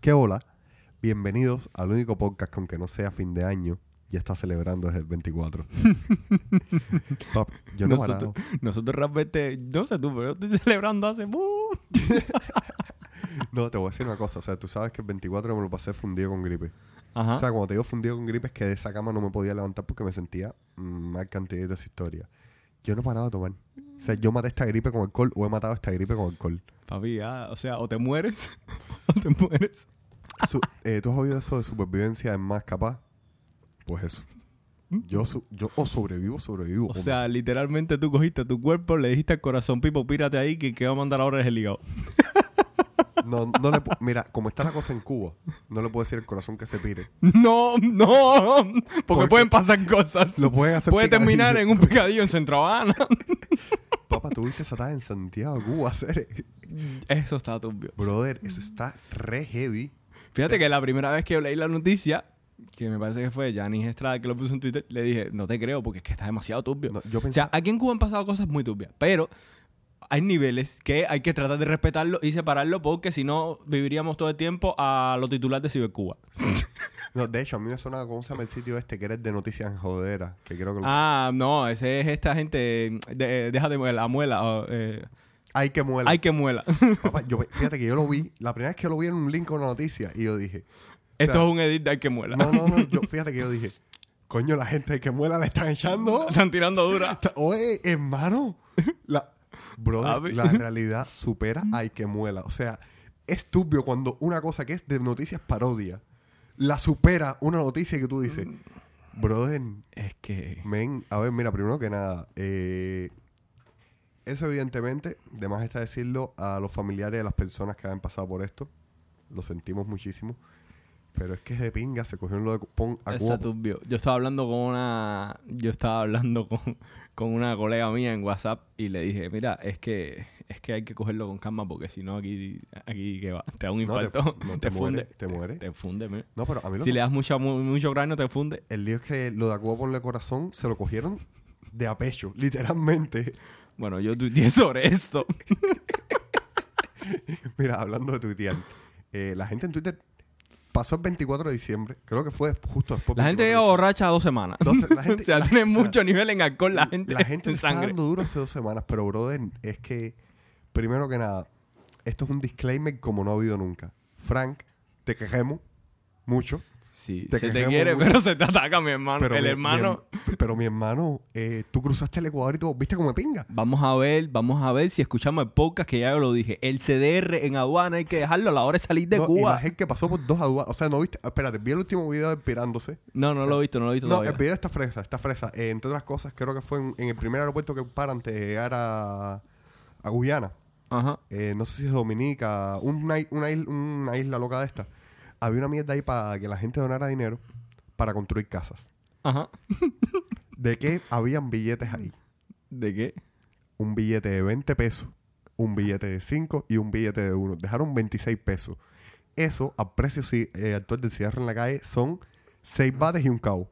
¿Qué hola? Bienvenidos al único podcast que aunque no sea fin de año, ya está celebrando desde el 24. Pap, yo no nosotros, parado. nosotros realmente, no sé tú, pero yo estoy celebrando hace... No, te voy a decir una cosa. O sea, tú sabes que el 24 me lo pasé fundido con gripe. Ajá. O sea, cuando te digo fundido con gripe es que de esa cama no me podía levantar porque me sentía mal cantidad de esa historia. Yo no he parado de tomar. O sea, yo maté esta gripe con alcohol o he matado esta gripe con alcohol. Papi, o sea, o te mueres o te mueres. Su- eh, ¿Tú has oído eso de supervivencia en más capaz? Pues eso. Yo, su- yo o sobrevivo, sobrevivo. O sea, literalmente tú cogiste tu cuerpo, le dijiste al corazón, Pipo, pírate ahí, que que va a mandar ahora es el hígado. no, no le mira, como está la cosa en Cuba, no le puedo decir el corazón que se pire. No, no, porque ¿Por qué? pueden pasar cosas. Lo pueden hacer Puede terminar picadillo. en un picadillo en Centro Habana. Papá, tuviste esa tarde en Santiago, Cuba, hacer. Eso está turbio. Brother, eso está re heavy. Fíjate que la primera vez que yo leí la noticia, que me parece que fue Janis Estrada que lo puso en Twitter, le dije, no te creo porque es que está demasiado turbio. No, yo O pensé, sea, aquí en Cuba han pasado cosas muy turbias, pero hay niveles que hay que tratar de respetarlo y separarlo porque si no viviríamos todo el tiempo a los titulares de Cibercuba. no, de hecho, a mí me sonaba cómo se llama el sitio este que eres de noticias en jodera, que creo que lo Ah, no, ese es esta gente, de, deja de muela, muela, eh, Hay que muela. hay que muela. Papá, yo, fíjate que yo lo vi, la primera vez que lo vi en un link con una noticia y yo dije, Esto sea, es un edit de hay que muela. no, no, no, yo, fíjate que yo dije, coño, la gente de que muela le están echando. Están tirando dura. Oye, hermano, la, brother, la realidad supera hay que muela. O sea, es turbio cuando una cosa que es de noticias parodia la supera una noticia que tú dices, brother, Es que... Men, a ver, mira, primero que nada, eh, eso evidentemente, de más está decirlo a los familiares de las personas que han pasado por esto. Lo sentimos muchísimo. Pero es que de pinga se cogieron lo de pon a Está turbio. Yo estaba hablando con una. Yo estaba hablando con, con una colega mía en WhatsApp y le dije, mira, es que es que hay que cogerlo con calma porque si no aquí, aquí que va, te da un No, te infarto, no, te, te funde. muere, te muere. Te funde. No, pero a mí lo Si que- le das mucho, mu- mucho cráneo, te funde. el lío es que lo de Cuba ponle corazón se lo cogieron de a pecho, literalmente. Bueno, yo tuiteé sobre esto. Mira, hablando de tuitear, eh, la gente en Twitter pasó el 24 de diciembre, creo que fue justo después. La gente 24 de llega borracha dos semanas. Entonces, la gente- o sea, la- tiene o sea, mucho nivel en alcohol la gente, La gente en está sangre. dando duro hace dos semanas, pero brother, es que, primero que nada, esto es un disclaimer como no ha habido nunca. Frank, te quejemos mucho, Sí, te se te quiere, pero se te ataca, mi hermano. pero el mi- hermano... mi- pero mi hermano, eh, tú cruzaste el Ecuador y todo, viste como me pinga. Vamos a ver, vamos a ver si escuchamos el podcast que ya yo lo dije. El CDR en aduana hay que dejarlo a la hora de salir de No, y Cuba. la gente que pasó por dos aduanas, o sea, no viste, espérate, vi el último video de Pirándose. No, no O sea, lo he visto, no lo he visto No, todavía. el video está fresa, está fresa. Eh, entre otras cosas, creo que fue en, en el primer aeropuerto que paran antes de llegar a, a Guyana. Ajá. eh, no sé si es Dominica, una, una, isla, una isla loca de esta, había una mierda ahí para que la gente donara dinero para construir casas. Ajá. ¿De qué habían billetes ahí? ¿De qué? Un billete de 20 pesos, un billete de 5 y un billete de 1. Dejaron 26 pesos. Eso, al precio ci- eh, actual del cigarro en la calle, son 6 bates y un cabo.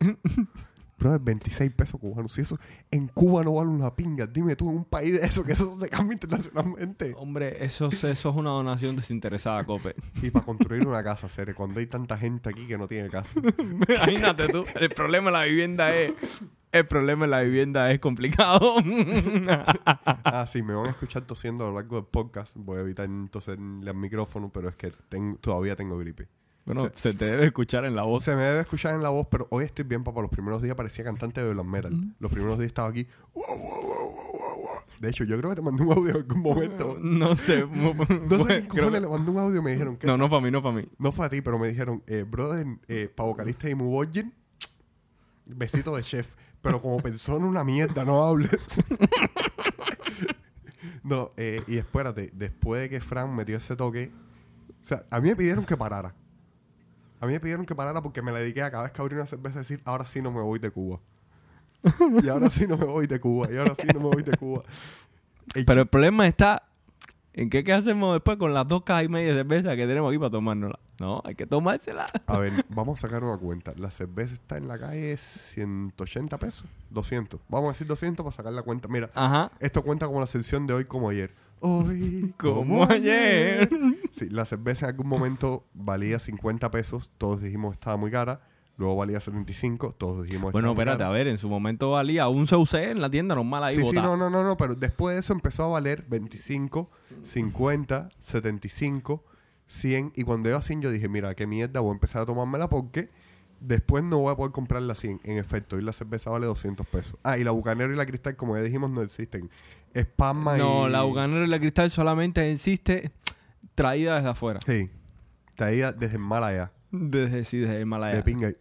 Pero es 26 pesos cubanos. Si eso en Cuba no vale una pinga, dime tú, en un país de eso, que eso se cambia internacionalmente. Hombre, eso, es- eso es una donación desinteresada, Cope. Y para construir una casa, Cere, cuando hay tanta gente aquí que no tiene casa. Imagínate tú. El problema de la vivienda es... El problema de la vivienda es complicado. Ah, sí, me van a escuchar tosiendo a lo largo del podcast. Voy a evitar toser al micrófono, pero es que ten- todavía tengo gripe. Bueno, se te debe escuchar en la voz. Se me debe escuchar en la voz, pero hoy estoy bien, papá. Los primeros días parecía cantante de black metal. Los primeros días estaba aquí. De hecho, yo creo que te mandé un audio en algún momento. No sé. No sé creo le mandó un audio y me dijeron que. No, no para mí, no para mí. No fue a ti, pero me dijeron, eh, brother, eh, para vocalista y Virgin, besito de chef. Pero como persona, una mierda, no hables. no, eh, y espérate, después de que Fran metió ese toque, o sea, a mí me pidieron que parara. A mí me pidieron que parara porque me la dediqué a cada vez que abrí una cerveza decir, ahora sí no me voy de Cuba. y ahora sí no me voy de Cuba. Y ahora sí no me voy de Cuba. Pero el problema está en qué, qué hacemos después con las dos cajas y media de cerveza que tenemos aquí para tomárnosla. No, hay que tomársela. A ver, vamos a sacar una cuenta. La cerveza está en la calle 180 pesos. 200. Vamos a decir 200 para sacar la cuenta. Mira, Ajá. esto cuenta como la sección de hoy como ayer. Hoy Como ayer. Sí, la cerveza en algún momento valía 50 pesos, todos dijimos estaba muy cara. Luego valía 75, todos dijimos Bueno, estaba muy espérate, cara. a ver, en su momento valía un CUC en la tienda normal ahí Sí, sí, no, no, no, no, pero después de eso empezó a valer 25, 50, 75, 100. Y cuando iba a 100 yo dije, mira, qué mierda, voy a empezar a tomármela porque después no voy a poder comprarla a 100. En efecto, y la cerveza vale 200 pesos. Ah, y la Bucanero y la Cristal, como ya dijimos, no existen. Es Palma No, y... la Bucanero y la Cristal solamente existe traída desde afuera. Sí. Traída desde el Malaya. Desde, sí, desde el Himalaya. De pinga.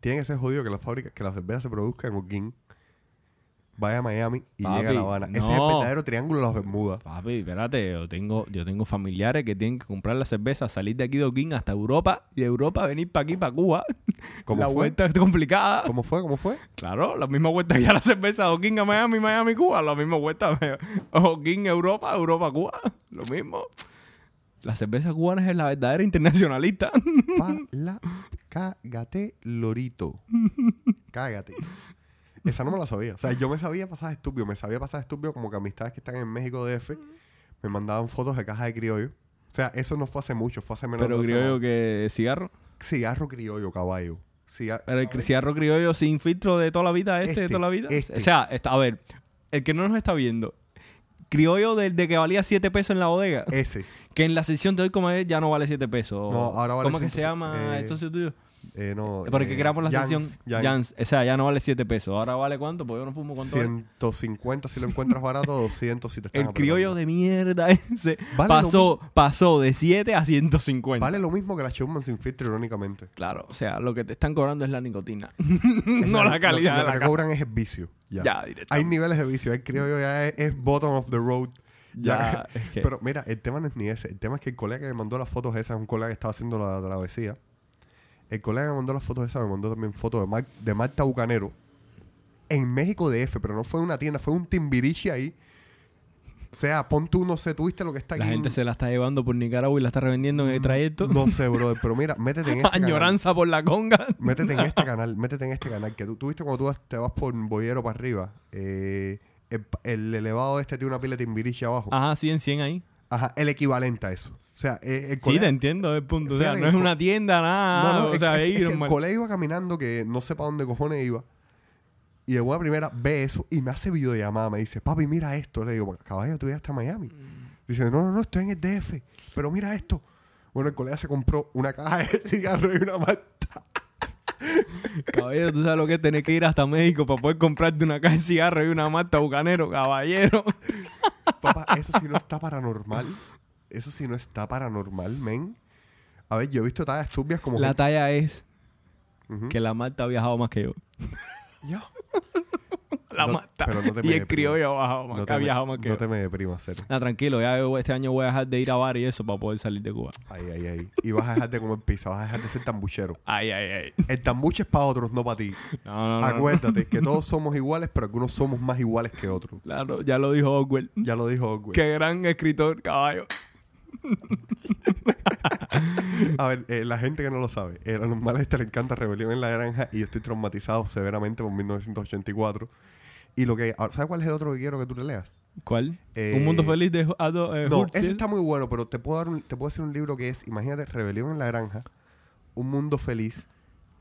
Tiene que ser jodido que la fábrica, que la cerveza se produzca en Holguín, vaya a Miami y Papi, llegue a La Habana. Ese es el verdadero triángulo de las Bermudas. Papi, espérate, yo tengo, yo tengo familiares que tienen que comprar la cerveza, salir de aquí de Oquín hasta Europa y de Europa venir para aquí, para Cuba. ¿Cómo la fue? vuelta es complicada. ¿Cómo fue? ¿Cómo fue? Claro, la misma vuelta que a la cerveza de Oquín a Miami, Miami, Cuba. La misma vuelta Oquín, Europa, Europa, Cuba. Lo mismo. La cerveza cubana es la verdadera internacionalista. Pala, cágate, lorito. Cágate. Esa no me la sabía. O sea, yo me sabía pasar estúpido. Me sabía pasar estúpido como que amistades que están en México DF me mandaban fotos de cajas de criollo. O sea, eso no fue hace mucho, fue hace menos Pero de criollo que cigarro. Cigarro criollo, caballo. Pero el cigarro criollo sin filtro de toda la vida, este, de toda la vida. este. O sea, está, a ver, el que no nos está viendo, criollo del de que valía 7 pesos en la bodega, Ese. Que en la sección de hoy como es ya no vale 7 pesos. No, ahora vale ¿Cómo es que se 100, llama eh, el socio tuyo? Eh, no, Porque eh, creamos la Jans, sección Jans. Jans. O sea, ya no vale 7 pesos. Ahora vale cuánto, porque yo no fumo cuánto. vale? 150 si lo encuentras barato, 200 si te están El criollo de mierda ese Vale pasó, pasó de 7 a 150. Vale lo mismo que la Showman sin filtro, irónicamente. Claro, o sea, lo que te están cobrando es la nicotina. Es no la calidad Lo, de lo la que cobran es el vicio. Ya. Ya, Hay niveles de vicio. El criollo ya es, es bottom of the road. Ya, es que- Pero mira, el tema no es ni ese. El tema es que el colega que me mandó las fotos esas, un colega que estaba haciendo la travesía. El colega que me mandó las fotos esas me mandó también fotos de, Mar- de Marta Bucanero en México DF, pero no fue una tienda, fue un timbiriche ahí. O sea, pon tú, no sé, tuviste lo que está La aquí. en- gente se la está llevando por Nicaragua y la está revendiendo en el trayecto. No sé, brother, pero mira, métete en este canal. Añoranza por la conga. Métete en este canal, métete en este canal. Que tú, tú viste cuando tú te vas por Boyero para arriba. eh, el, el elevado este tiene una pila de timbiriche abajo. Ajá, 100, 100 ahí. Ajá, el equivalente a eso. O sea, eh, el Sí, te entiendo el punto. O sea, no es una tienda, nada. No, no, o es, sea, es- es que el colega iba caminando que no sé para dónde cojones iba. Y de buena primera ve eso y me hace videollamada. Me dice, papi, mira esto. Le digo, caballo, tú ya estás en Miami. Dice, no, no, no, estoy en el DF. Pero mira esto. Bueno, el colega se compró una caja de cigarros y una. Caballero, tú sabes lo que es tener que ir hasta México para poder comprarte una caja de cigarro y una mata bucanero, caballero. Papá, eso sí no está paranormal. Eso sí no está paranormal, men. A ver, yo he visto tallas turbias como... La gente- talla es que la Marta ha viajado más que yo. Yo. La No, Marta. pero no te y el criollo más, No que ha me, viajado más que no te me deprimas, cero. Nah, tranquilo, ya este año voy a dejar de ir a bar y eso para poder salir de Cuba. Ay, ay, ay. Y vas a dejar de comer pizza, vas a dejar de ser tambuchero. Ay, ay, ay. El tambuche es para otros, no para ti. No, no, no, no. Acuérdate que todos somos iguales, pero algunos somos más iguales que otros. Claro, ya lo dijo Orwell. Ya lo dijo Orwell. Qué gran escritor, caballo. A ver, eh, la gente que no lo sabe, eh, a los males este le encanta Rebelión en la Granja y yo estoy traumatizado severamente por 1984. Y lo que... ahora, ¿Sabes cuál es el otro que quiero que tú te leas? ¿Cuál? Eh, Un mundo feliz de eh, No, ese está muy bueno, pero te puedo dar un- te puedo decir un libro que es, imagínate, Rebelión en la Granja, Un Mundo Feliz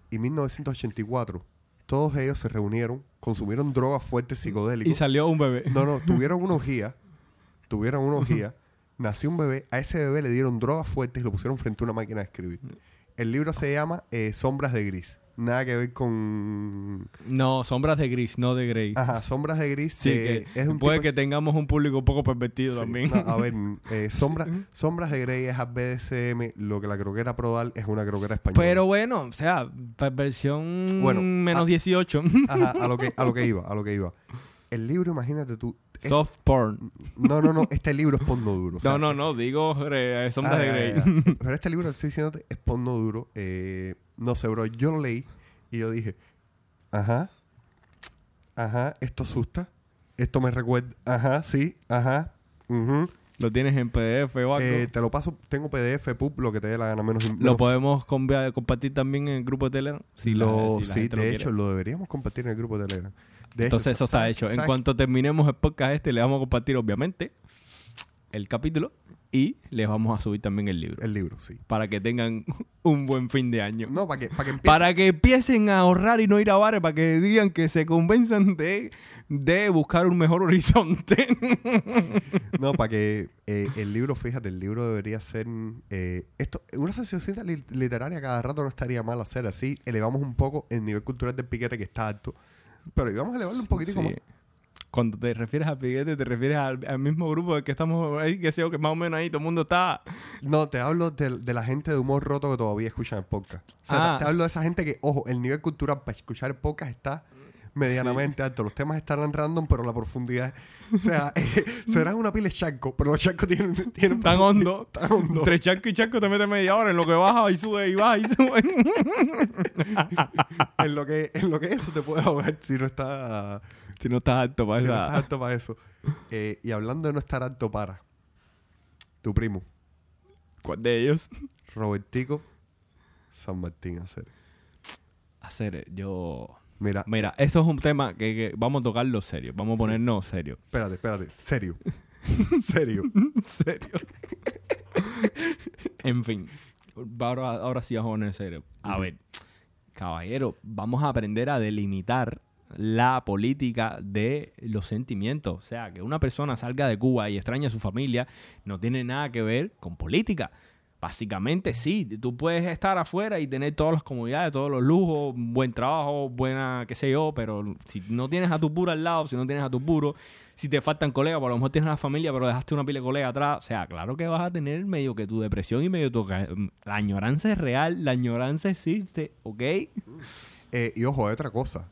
y 1984. Todos ellos se reunieron, consumieron drogas fuertes Y psicodélicos. salió un bebé. No, no, tuvieron una orgía, tuvieron una orgía, nació un bebé, a ese bebé le dieron drogas fuertes y lo pusieron frente a una máquina de escribir. El libro se llama eh, Sombras de Gris. Nada que ver con... No, sombras de gris, no de grey. Ajá, Sombras de Gris sí, eh, que es un puede tipo- que tengamos un público un poco pervertido Sí, también. no, a ver, eh, sombra- Sombras de Grey es a BDSM, lo que la croquera Prodal es una croquera española. Pero bueno, o sea, perversión Bueno, menos ah, 18. Ajá, a lo que, a lo que iba, a lo que iba. El libro, imagínate tú. es- Soft porn. no, no, no, este libro es porno duro. o sea, no, no, no, digo eh, sombras Ah, de grey. Pero este libro estoy diciéndote es porno duro. Eh, no sé, bro. Yo lo leí y yo dije, ajá, ajá, esto asusta. Esto me recuerda, ajá, sí, ajá. ujú. Lo tienes en PDF o algo. Eh, te lo paso, tengo PDF, pub, lo que te dé la gana, menos. lo menos- podemos convia- compartir también en el grupo de Telegram. Si la- lo- si sí, lo de quiere. hecho, lo deberíamos compartir en el grupo de Telegram. De Entonces hecho, eso está ¿sabes- hecho. En cuanto terminemos el podcast este, le vamos a compartir, obviamente, el capítulo Y les vamos a subir también el libro. El libro, sí. Para que tengan un buen fin de año. No, para que, para que empiece- Para que empiecen a ahorrar y no ir a bares, para que digan que se convenzan de, de buscar un mejor horizonte. No, para que eh, el libro, fíjate, el libro debería ser... eh, esto, una li- literaria cada rato no estaría mal hacer así. Elevamos un poco el nivel cultural del piquete que está alto. Pero íbamos a elevarlo un poquitico Sí. más. Cuando te refieres a Piguete, te refieres al, al mismo grupo del que estamos ahí, que yo, que más o menos ahí todo el mundo está. No, te hablo de, de la gente de humor roto que todavía escuchan el podcast. O sea, Ah. te, te hablo de esa gente que, ojo, el nivel cultural para escuchar el podcast está medianamente alto. Los temas estarán random, pero la profundidad... O sea, eh, serán una pila de charco, pero los charcos tienen... tienen Tan hondo. Tan hondo. Entre charco y charco te metes media hora en lo que baja y sube y baja y sube. en, lo que, en lo que eso te puede ahogar si no está... si no estás alto para si no estás alto para eso. Eh, y hablando de no estar alto para... Tu primo, ¿Cuál de ellos? Robertico San Martín Hacer. Hacer, yo... Mira, Mira, eso es un tema que, que vamos a tocarlo serio. Vamos a ponernos serio. espérate, espérate. Serio. Serio. serio. en fin. Ahora, ahora sí vamos a poner serio. A ver, caballero, vamos a aprender a delimitar la política de los sentimientos. O sea, que una persona salga de Cuba y extraña a su familia no tiene nada que ver con política. Básicamente sí, tú puedes estar afuera y tener todas las comodidades, todos los lujos, buen trabajo, buena, qué sé yo, pero si no tienes a tu puro al lado, si no tienes a tu puro, si te faltan colegas, por lo mejor tienes a la familia, pero dejaste una pila de colegas atrás, o sea, claro que vas a tener medio que tu depresión y medio tu... La añoranza es real, la añoranza existe, ¿ok? Eh, y ojo, otra cosa.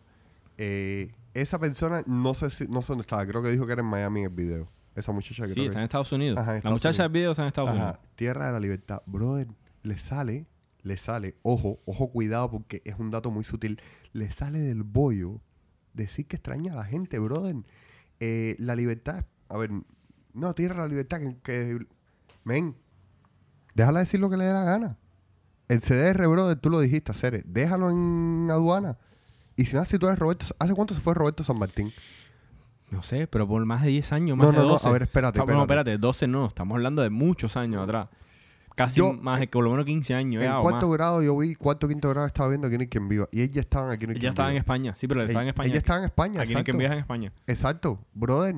Eh, esa persona, no sé si, no sé dónde estaba, creo que dijo que era en Miami el video. Esa muchacha que Sí, creo está en. Estados Unidos. Ajá, en la muchacha Unidos. del video está en Estados Unidos. Tierra de la Libertad. Brother, le sale, le sale, ojo, ojo, cuidado porque es un dato muy sutil. Le sale del bollo decir que extraña a la gente, brother. Eh, la libertad, a ver, no, Tierra de la Libertad, que, que- men, déjala decir lo que le dé la gana. El CDR, brother, tú lo dijiste, hacer, déjalo en aduana. Y si no, si tú eres Roberto, ¿hace cuánto se fue Roberto San Martín? No sé, pero por más de 10 años, más No, de no, no, 12. a ver, espérate, Ah, bueno, espérate. espérate, 12 no, estamos hablando de muchos años atrás. Casi Yo, más de por lo menos 15 años En ya, o cuarto más. grado yo vi, cuarto, quinto grado estaba viendo Aquí no hay quien viva. Y ellos estaban aquí no hay Ella quien estaba en viva. España, sí, pero él estaba en Ella- España. Ella estaba en España, Aquí no hay quien viaja en España. Exacto. Brother,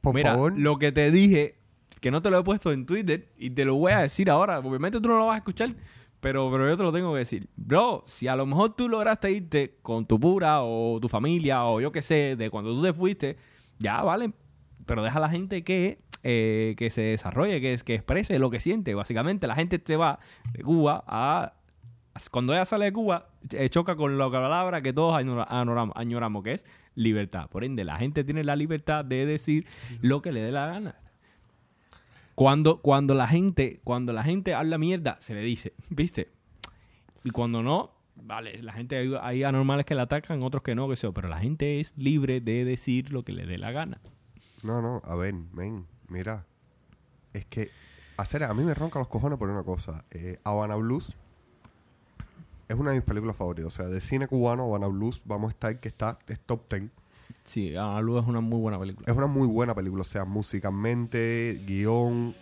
por Mira, favor. lo que te dije, que no te lo he puesto en Twitter y te lo voy a decir ahora. Obviamente tú no lo vas a escuchar, pero, pero yo te lo tengo que decir. Bro, si a lo mejor tú lograste irte con tu pura o tu familia o yo qué sé, de cuando tú te fuiste, ya vale. Pero deja a la gente que, eh, que se desarrolle, que, que exprese lo que siente. Básicamente, la gente se va de Cuba a. Cuando ella sale de Cuba, eh, choca con la palabra que todos añora- añoramos, añoramos, que es libertad. Por ende, la gente tiene la libertad de decir lo que le dé la gana. Cuando, cuando la gente, cuando la gente habla mierda, se le dice, ¿viste? Y cuando no, vale, la gente hay, hay anormales que la atacan, otros que no, que sé, pero la gente es libre de decir lo que le dé la gana. No, no, a ver, men, mira. Es que, hacer, a mí me ronca los cojones por una cosa. Eh, Habana Blues es una de mis películas favoritas. O sea, de cine cubano, Habana Blues, vamos a estar que está, es top 10. Sí, Ana Luz es una muy buena película. Es una muy buena película. O sea, musicalmente, guion.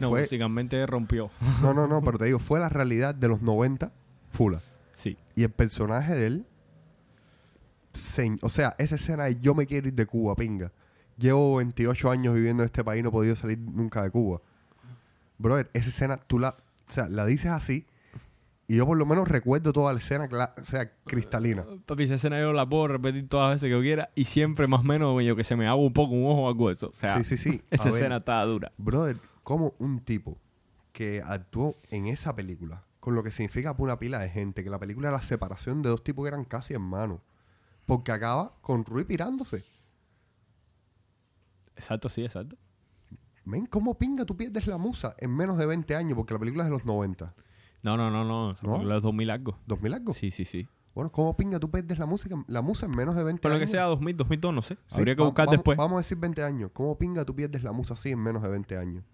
No, fue- básicamente rompió. no, no, no, pero te digo, fue la realidad de los 90, fula. Sí. Y el personaje de él, se- o sea, esa escena de yo me quiero ir de Cuba, pinga. Llevo 28 años viviendo en este país y no he podido salir nunca de Cuba. Brother, esa escena tú la, o sea, la dices así y yo por lo menos recuerdo toda la escena, o sea, cristalina. Papi, esa escena yo la puedo repetir todas las veces que yo quiera y siempre más o menos yo que se me hago un poco un ojo o algo eso. O sea, sí, sí, sí. Esa ver, escena está dura. Brother, como un tipo que actuó en esa película, con lo que significa para una pila de gente, que la película era la separación de dos tipos que eran casi hermanos. Porque acaba con Rui pirándose. Exacto, sí, exacto. Men, ¿cómo pinga tú pierdes la musa en menos de 20 años? Porque la película es de los 90. No, no, no, no. Esa ¿No? película es 2000 algo. ¿2000 algo? Sí, sí, sí. Bueno, ¿cómo pinga tú pierdes la música, la musa en menos de 20 Por lo años? que sea 2000, 2002, no sé. Sí, Habría que buscar vamos, después. Vamos a decir 20 años. ¿Cómo pinga tú pierdes la musa así en menos de 20 años?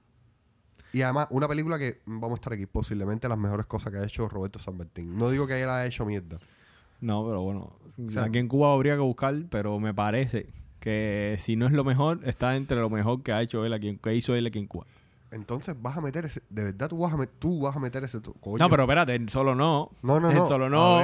Y además, una película que, mm, vamos a estar aquí, posiblemente las mejores cosas que ha hecho Roberto San Martín. No digo que él haya hecho mierda. No, pero bueno. sea- aquí en Cuba habría que buscar, pero me parece que si no es lo mejor, está entre lo mejor que ha hecho él aquí, que hizo él aquí en Cuba. Entonces vas a meter ese... De verdad tú vas a, met- tú vas a meter ese... coño. No, pero espérate, en solo no. No, no, en no. solo no.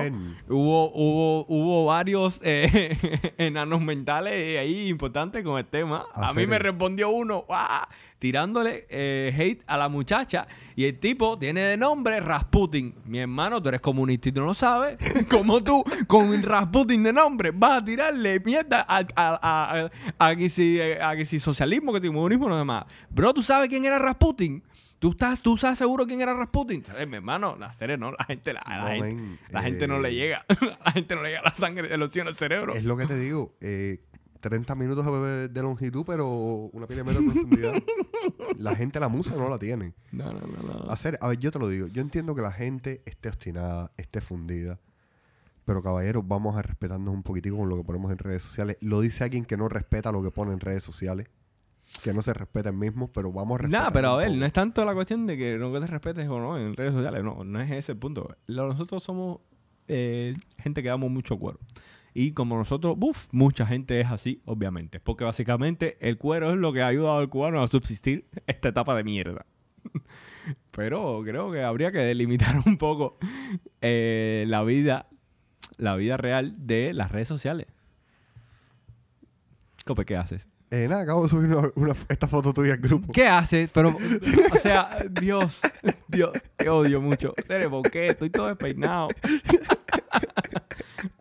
Hubo, hubo, hubo varios eh, enanos mentales ahí importantes con el tema. ¿A A mí me respondió uno, ¡guau! Tirándole eh, hate a la muchacha. Y el tipo tiene de nombre Rasputin. Mi hermano, tú eres comunista y tú no lo sabes. Como tú, con Rasputin de nombre, vas a tirarle mierda a, a, a, a- a que si, a que si socialismo, que si comunismo, no demás. Bro, ¿tú sabes quién era Rasputin? ¿Tú estás, tú estás seguro quién era Rasputin? ¿Sabes, mi hermano? La serie no, la gente, la, la No, gente, men, la gente no eh, le llega. la gente no le llega la sangre de los al cerebro. Es lo que te digo. eh, 30 minutos de, de longitud, pero una pila de profundidad. la gente la musa no la tiene. No, no, no, no. Hacer, a ver, yo te lo digo. Yo entiendo que la gente esté obstinada, esté fundida. Pero caballeros, vamos a respetarnos un poquitico con lo que ponemos en redes sociales. Lo dice alguien que no respeta lo que pone en redes sociales. Que no se respeta el mismo, pero vamos a respetar. Nada, pero a ver, no es tanto la cuestión de que no te respetes o no en redes sociales. No, no es ese el punto. Nosotros somos eh, gente que damos mucho cuero. Y como nosotros, uff, mucha gente es así, obviamente. Porque básicamente el cuero es lo que ha ayudado al cubano a subsistir esta etapa de mierda. Pero creo que habría que delimitar un poco eh, la vida, la vida real de las redes sociales. Cope, ¿qué haces? Eh, nada, acabo de subir una, una- esta foto tuya al grupo. ¿Qué haces? Pero, o sea, Dios, Dios, te odio mucho. ¿por qué? Estoy todo despeinado.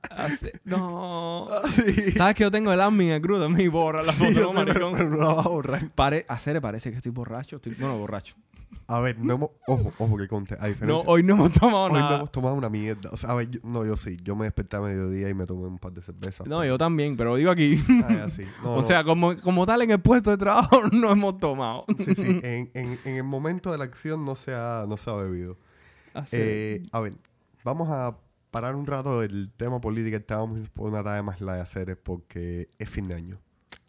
Hace- no. Sí. ¿Sabes que yo tengo el admin en crudo? Me borra la Sí, foto, no, pero, maricón. pero no la vas a borrar. Pare, serio, parece que estoy borracho. Estoy, bueno, borracho. A ver, no hemos, ojo, ojo que conte. A No, hoy no hemos tomado hoy no nada. hemos tomado una mierda. O sea, a ver, yo- no, yo sí. Yo me desperté a mediodía y me tomé un par de cervezas. No, yo también, pero digo aquí. Ah, ya, sí. No, o no. sea, como, como tal en el puesto de trabajo no hemos tomado. Sí, sí. En, en, en el momento de la acción no se ha, no se ha bebido. Así. Eh, a ver, vamos a parar un rato del tema política. Estábamos por una tarea más la de hacer porque es fin de año.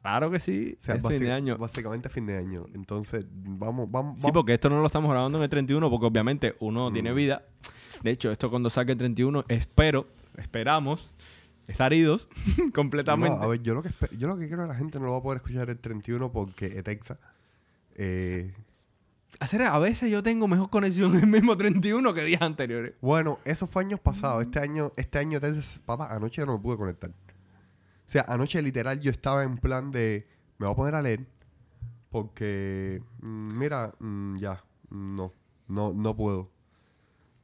claro que sí. O sea, es fin de año. básicamente fin de año. Entonces, vamos, vamos, Sí, porque esto no lo estamos grabando en el 31 porque obviamente uno Mm. tiene vida. De hecho, esto cuando saque el 31, espero, esperamos estar idos completamente. No, a ver, yo lo que yo lo que creo que la gente no lo va a poder escuchar el 31 porque Etexa eh, Hacer, a veces yo tengo mejor conexión el mismo 31 que días anteriores. Bueno, eso fue años pasados. Este año, este año, entonces, papá, anoche no me pude conectar. O sea, anoche literal yo estaba en plan de, me voy a poner a leer, porque, mm, mira, mm, ya, no, no, no puedo.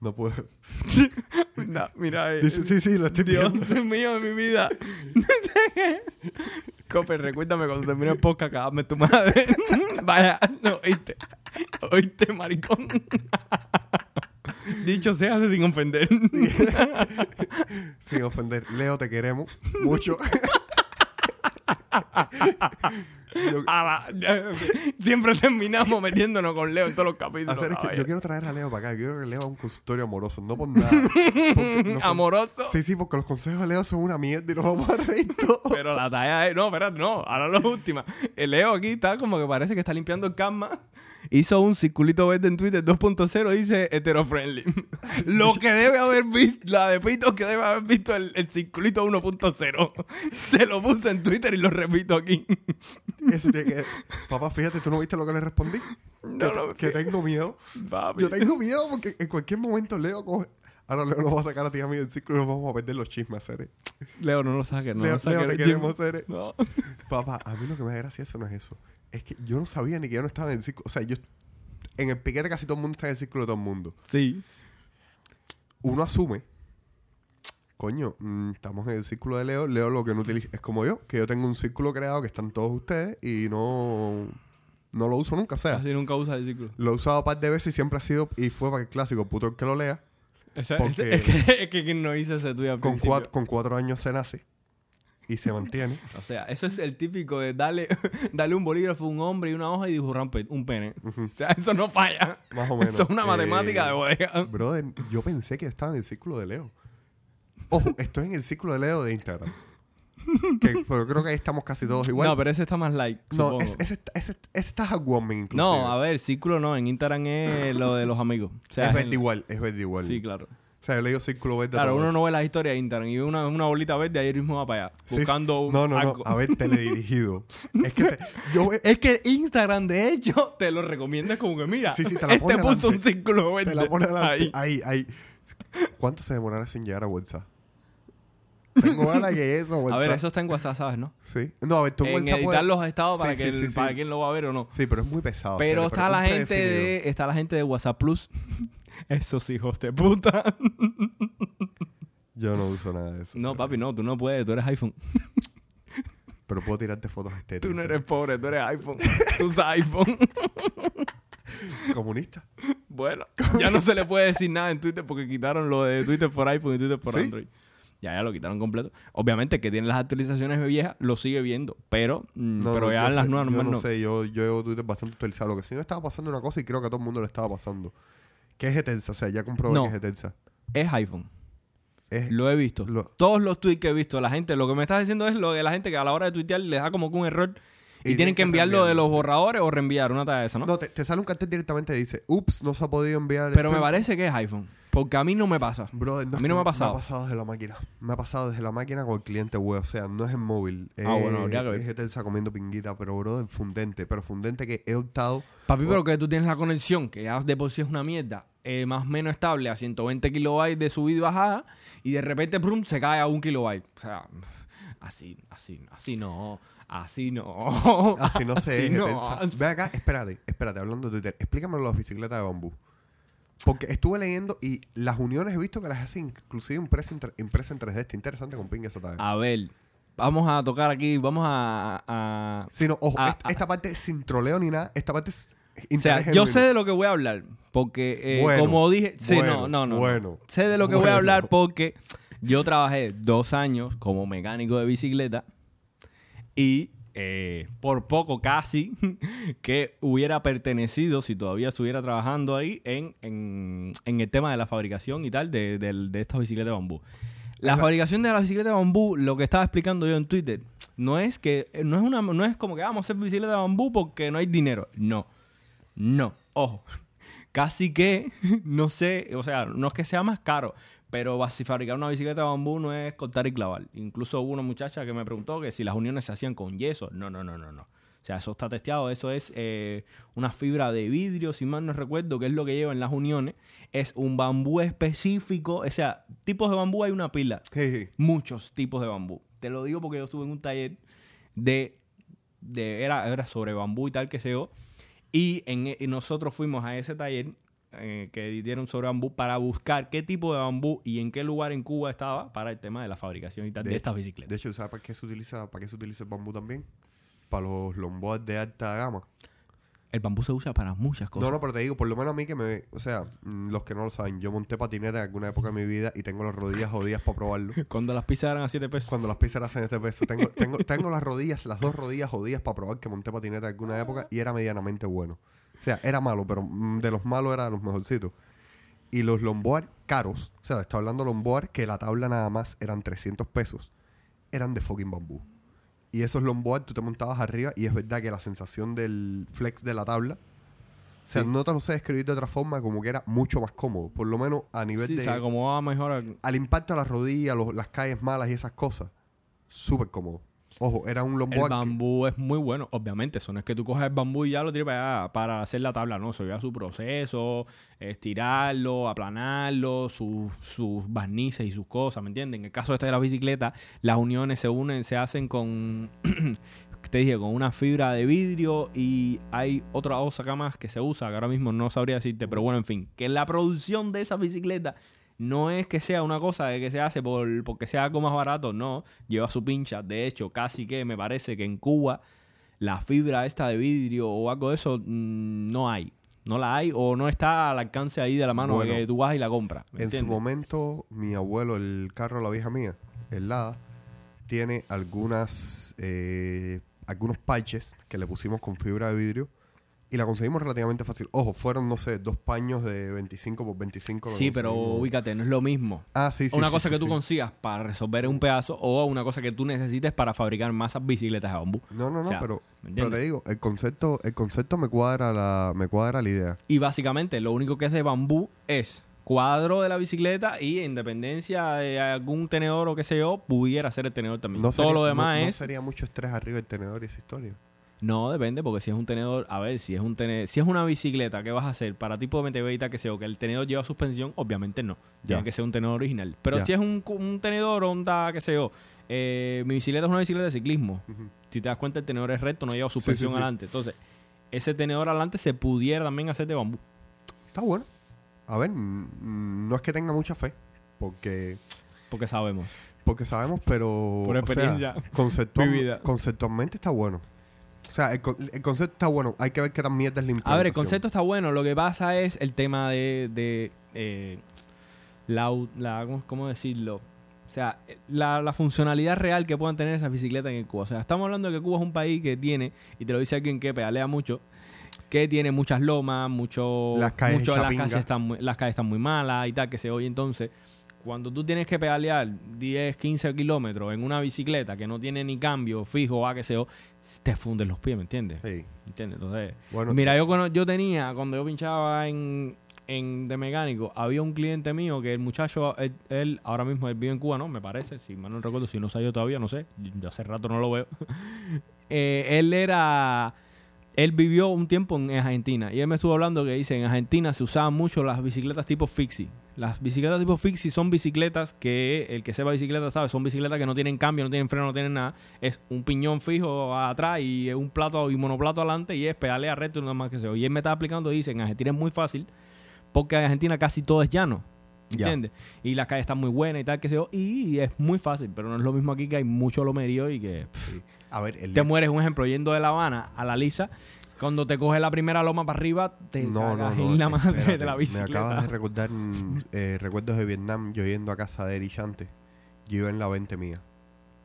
No puedo. No, mira, eh, Dice, sí, sí, lo estoy Dios viendo. mío de mi vida. Cope, recuérdame cuando termine el podcast, cagame tu madre. Vaya, no, oíste. Oíste, maricón. Dicho sea, hace sin ofender. Sin ofender. Leo, te queremos mucho. Yo- A la- siempre terminamos metiéndonos con Leo en todos los capítulos. hacer es que caballo. yo quiero traer a Leo para acá. Yo quiero que Leo haga un consultorio amoroso. No por nada. Los Amoroso. Sí, sí, porque los consejos de Leo son una mierda y nos vamos a reír todos. Pero la talla es. No, espérate, no. Ahora la última. El Leo aquí está como que parece que está limpiando el karma. Hizo un circulito verde en Twitter 2.0 dice hetero-friendly. Lo que debe haber visto, la de Pito que debe haber visto el, el circulito 1.0. Se lo puse en Twitter y lo repito aquí. Ese tiene que... Papá, fíjate, ¿tú no viste lo que le respondí? No que, lo que tengo miedo. Papi. Yo tengo miedo porque en cualquier momento Leo coge... Ahora Leo nos va a sacar a ti y a mí del círculo y nos vamos a perder los chismes, Cere. Leo, no lo saques, no Leo, lo saques Leo, te queremos. Cere. No. Papá, a mí lo que me da gracia eso no es eso. Es que yo no sabía ni que yo no estaba en el círculo. O sea, yo... En el piquete casi todo el mundo está en el círculo de todo el mundo. Sí. Uno asume... Coño, mm, estamos en el círculo de Leo. Leo lo que no utiliza... Es como yo, que yo tengo un círculo creado que están todos ustedes y no... No lo uso nunca. O sea, Así nunca usa el círculo. Lo he usado un par de veces y siempre ha sido, y fue para el clásico, puto el que lo lea. Esa- Porque- es, que, es que quien no hizo ese tuyo al Con cuatro, con cuatro años se nace y se mantiene. O sea, eso es el típico de darle, darle un bolígrafo a un hombre y una hoja y dibujar un, pe- un pene. O sea, eso no falla. Más o menos. Eso es una Eh, matemática de bodega. Brother, yo pensé que estaba en el círculo de Leo. Ojo, estoy en el círculo de Leo de Instagram. Que, pero creo que ahí estamos casi todos igual. No, pero ese está más like. No, es- ese, ese, ese está heartwarming inclusive. No, a ver, círculo no. En Instagram es lo de los amigos. O sea, es en- verde igual, es verde igual. Sí, claro. O sea, yo le digo círculo verde a Claro, uno no ve las historias de Instagram y una, una bolita verde ayer mismo va para allá. Sí, buscando un- No, no, no. A ver, teledirigido. es que te- yo Es que Instagram, de hecho, te lo recomienda como que, mira, Sí, sí, te la este puso un círculo verde. te la pone ahí. Ahí, ahí. ¿Cuánto se demorará sin llegar a WhatsApp? Tengo ganas que eso, A WhatsApp. ver, eso está en WhatsApp, ¿sabes, no? Sí. No, a ver, tú en En WhatsApp editar puedes- los estados para, Sí, que sí, el- sí, sí. para quien lo va a ver o no. Sí, pero es muy pesado. Pero está es la gente de está la gente de WhatsApp Plus. Esos hijos de puta. Yo no uso nada de eso. No, papi, no, tú no puedes, tú eres iPhone. Pero puedo tirarte fotos estéticas. Tú no eres pobre, tú eres iPhone. Tú usas iPhone. comunista. Bueno, ya no se le puede decir nada en Twitter porque quitaron lo de Twitter por iPhone y Twitter por ¿Sí? Android. Ya, ya lo quitaron completo. Obviamente, que tiene las actualizaciones viejas lo sigue viendo, pero, mm, No, pero no, ya en las sé- nuevas yo normas no no. sé, yo, yo llevo Twitter bastante actualizado. Lo que sí me estaba pasando una cosa y creo que a todo el mundo le estaba pasando. Que es Etensa, o sea, ya comprobé No. que es Etensa. Es iPhone. Es, Lo he visto. Lo- Todos los tweets que he visto, la gente, lo que me estás diciendo es lo de la gente que a la hora de tuitear les da como que un error y, tienen que enviarlo de los borradores o reenviar una talla de esa, ¿no? No, te, te sale un cartel directamente y dice, ups, no se ha podido enviar. pero me esto". parece que es iPhone. Porque a mí no me pasa. Brother, A mí no me ha pasado. Me ha pasado desde la máquina. Me ha pasado desde la máquina con el cliente web. O sea, no es en móvil. Ah, Eh, bueno, habría que ver. Es Etensa comiendo pinguita, pero brother, fundente. Pero fundente que he optado. Papi, pero que tú tienes la conexión, que ya de por sí es una mierda, eh, más o menos estable a 120 kilobytes de subida y bajada, y de repente, prum, se cae a un kilobyte. O sea, así, así, así no, así no. Así no sé. Así no. Ve acá, espérate, espérate, hablando de Twitter. Explícame las bicicletas de bambú. Porque estuve leyendo y las uniones he visto que las hacen inclusive impresa impresa en 3D. Está interesante con pinga esa también. A ver, vamos a tocar aquí, vamos a... a- Sí, no, ojo, esta, esta parte es sin troleo ni nada. Esta parte es. o sea, yo sé de lo que voy a hablar, porque eh, Bueno, como dije, sí, bueno, no, no, no, no. bueno, sé de lo que voy a hablar porque yo trabajé dos años como mecánico de bicicleta y eh, por poco casi que hubiera pertenecido, si todavía estuviera trabajando ahí, en, en- en el tema de la fabricación y tal de, de estas bicicletas de bambú. La Ajá. fabricación de la bicicleta de bambú, lo que estaba explicando yo en Twitter, no es que no es una no es como que vamos a hacer bicicleta de bambú porque no hay dinero. No. No. Ojo. Casi que no sé, o sea, no es que sea más caro, pero si fabricar una bicicleta de bambú no es cortar y clavar. Incluso hubo una muchacha que me preguntó que si las uniones se hacían con yeso. No, no, no, no, no. O sea, eso está testeado. Eso es eh, una fibra de vidrio, si mal no recuerdo, que es lo que llevan las uniones. Es un bambú específico. O sea, tipos de bambú hay una pila. Muchos tipos de bambú. Te lo digo porque yo estuve en un taller de... de era, era sobre bambú y tal que se yo. Y, en, y nosotros fuimos a ese taller eh, que dieron sobre bambú para buscar qué tipo de bambú y en qué lugar en Cuba estaba para el tema de la fabricación y tal de, De estas bicicletas. De hecho, ¿sabes para qué se utiliza, para qué se utiliza el bambú también? Para los longboards de alta gama. el bambú se usa para muchas cosas. No, no, pero te digo, por lo menos a mí que me... O sea, mm, los que no lo saben, yo monté patineta en alguna época de mi vida y tengo las rodillas jodidas para probarlo. Cuando las pizzas eran a 7 pesos. Cuando las pizzas hacen este peso. Tengo, tengo, tengo las rodillas, las dos rodillas jodidas para probar que monté patineta en alguna época y era medianamente bueno. O sea, era malo, pero mm, de los malos era de los mejorcitos. Y los longboard caros, o sea, está hablando longboard que la tabla nada más eran 300 pesos, eran de fucking bambú. Y esos longboard tú te montabas arriba y es verdad que la sensación del flex de la tabla, o sea, Sí. no te lo sé describir de otra forma, como que era mucho más cómodo, por lo menos a nivel Sí, de... se acomoda mejor. a- al impacto a las rodillas, los- las calles malas y esas cosas, súper cómodo. Ojo, era un El longboard que- bambú es muy bueno, obviamente. Eso no es que tú coges el bambú y ya lo tiras para, para hacer la tabla, no. Eso lleva su proceso, estirarlo, aplanarlo, sus, sus barnices y sus cosas, ¿me entiendes? En el caso este de la bicicleta, las uniones se unen, se hacen con, te dije, con una fibra de vidrio y hay otra cosa acá más que se usa, que ahora mismo no sabría decirte, pero bueno, en fin, que la producción de esa bicicleta no es que sea una cosa de que se hace por, porque sea algo más barato, no, lleva su pincha. De hecho, casi que me parece que en Cuba la fibra esta de vidrio o algo de eso mm, no hay. No la hay o no está al alcance ahí de la mano Bueno, de que tú vas y la compras. ¿me En su momento, mi abuelo, el carro de la vieja mía, el Lada, tiene algunas eh, algunos parches que le pusimos con fibra de vidrio y la conseguimos relativamente fácil. Ojo, fueron, no sé, dos paños de 25 por 25. que Sí, pero ubícate, no es lo mismo. Ah, sí, sí. una sí, cosa sí, que tú sí. consigas para resolver un pedazo o una cosa que tú necesites para fabricar masas bicicletas de bambú. No, no, no, O sea, pero, ¿me pero te digo, el concepto, el concepto me cuadra la, me cuadra la idea. Y básicamente lo único que es de bambú es cuadro de la bicicleta y independencia de algún tenedor o qué sé yo, pudiera ser el tenedor también. No Todo sería- lo demás no- no es... sería mucho estrés arriba del tenedor y esa historia. No, depende, porque si es un tenedor, a ver, si es un tenedor, si es una bicicleta, ¿qué vas a hacer? Para tipo de MTB que sea, o que el tenedor lleva suspensión, obviamente no. Tiene Ya. que ser un tenedor original. Pero Ya. si es un, un tenedor Honda, qué sé yo, eh, mi bicicleta es una bicicleta de ciclismo. Si te das cuenta, el tenedor es recto, no lleva suspensión sí, sí. adelante. Entonces, ese tenedor adelante se pudiera también hacer de bambú. Está bueno. A ver, mm, no es que tenga mucha fe, porque Porque sabemos. porque sabemos, pero Por o experiencia sea, conceptual- conceptualmente está bueno. O sea, el, el concepto está bueno. Hay que ver qué tan mierda es la A ver, el concepto está bueno. Lo que pasa es el tema de, de, eh, la, la- ¿cómo, decirlo? O sea, la, la funcionalidad real que puedan tener esas bicicletas en Cuba. O sea, estamos hablando de que Cuba es un país que tiene, y te lo dice alguien que pedalea mucho, que tiene muchas lomas, mucho, Las calles mucho- las, calles están muy, las calles están muy malas y tal, que se oye. Entonces, cuando tú tienes que pedalear 10, 15 kilómetros en una bicicleta que no tiene ni cambio fijo, a que se te funden los pies, ¿me entiendes? Sí. ¿Entiendes? Entonces, Bueno, Mira, yo, cono- yo tenía, cuando yo pinchaba en, en de mecánico, había un cliente mío que el muchacho, él, él ahora mismo él vive en Cuba, ¿no? Me parece, si mal no recuerdo, si no yo todavía, no sé, yo hace rato no lo veo. Eh, él era, él vivió un tiempo en Argentina y él me estuvo hablando que dice, en Argentina se usaban mucho las bicicletas tipo fixie. Las bicicletas tipo fixie son bicicletas que, el que sepa bicicleta sabe, son bicicletas que no tienen cambio, no tienen freno, no tienen nada. Es un piñón fijo atrás y un plato y monoplato adelante y es pedalea recto y nada más que se Y él me estaba explicando, dice, en Argentina es muy fácil porque en Argentina casi todo es llano. ¿Entiendes? Y las calles están muy buenas y tal, que se. Y es muy fácil, pero no es lo mismo aquí que hay mucho lomerío y que. A ver, el te mueres, un ejemplo, yendo de La Habana a la Lisa. Cuando te coges la primera loma para arriba, te no, no, no, en la madre espérate. de la Me bicicleta. acabas de recordar eh, recuerdos de Vietnam, yo yendo a casa de Erich antes. Yo iba en la 20 mía.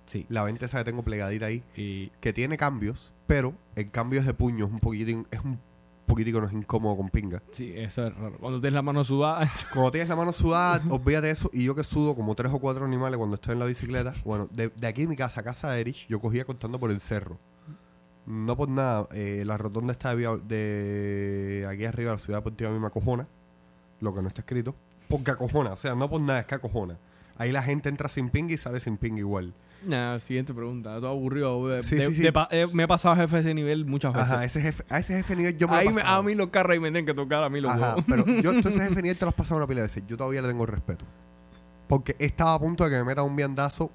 Sí. La 20 esa que tengo plegadita ahí, Y que tiene cambios, pero el cambio es de puño, es un poquitín, es un poquitico no es incómodo con pinga. sí, eso es raro. Cuando tienes la mano sudada, Cuando tienes la mano sudada, olvídate de eso. Y yo que sudo como tres o cuatro animales cuando estoy en la bicicleta. Bueno, de, de aquí en mi casa, casa de Erich, yo cogía cortando por el cerro. No por nada, eh, la rotonda está de, de aquí arriba, la ciudad deportiva a mí me acojona. Lo que no está escrito. Porque acojona, o sea, no por nada, es que acojona. Ahí la gente entra sin ping y sale sin ping igual. Nada, siguiente pregunta. Todo aburrido. De- Sí, de- sí, sí. de pa- eh, me he pasado jefe de ese nivel muchas veces. Ajá, ese jefe, a ese jefe nivel yo me lo he Ahí me- pasado. a mí los carros ahí me tienen que tocar a mí los Ajá, huevos. pero yo ese jefe nivel te lo has pasado una pila de veces. Yo todavía le tengo respeto. Porque estaba a punto de que me meta un viandazo.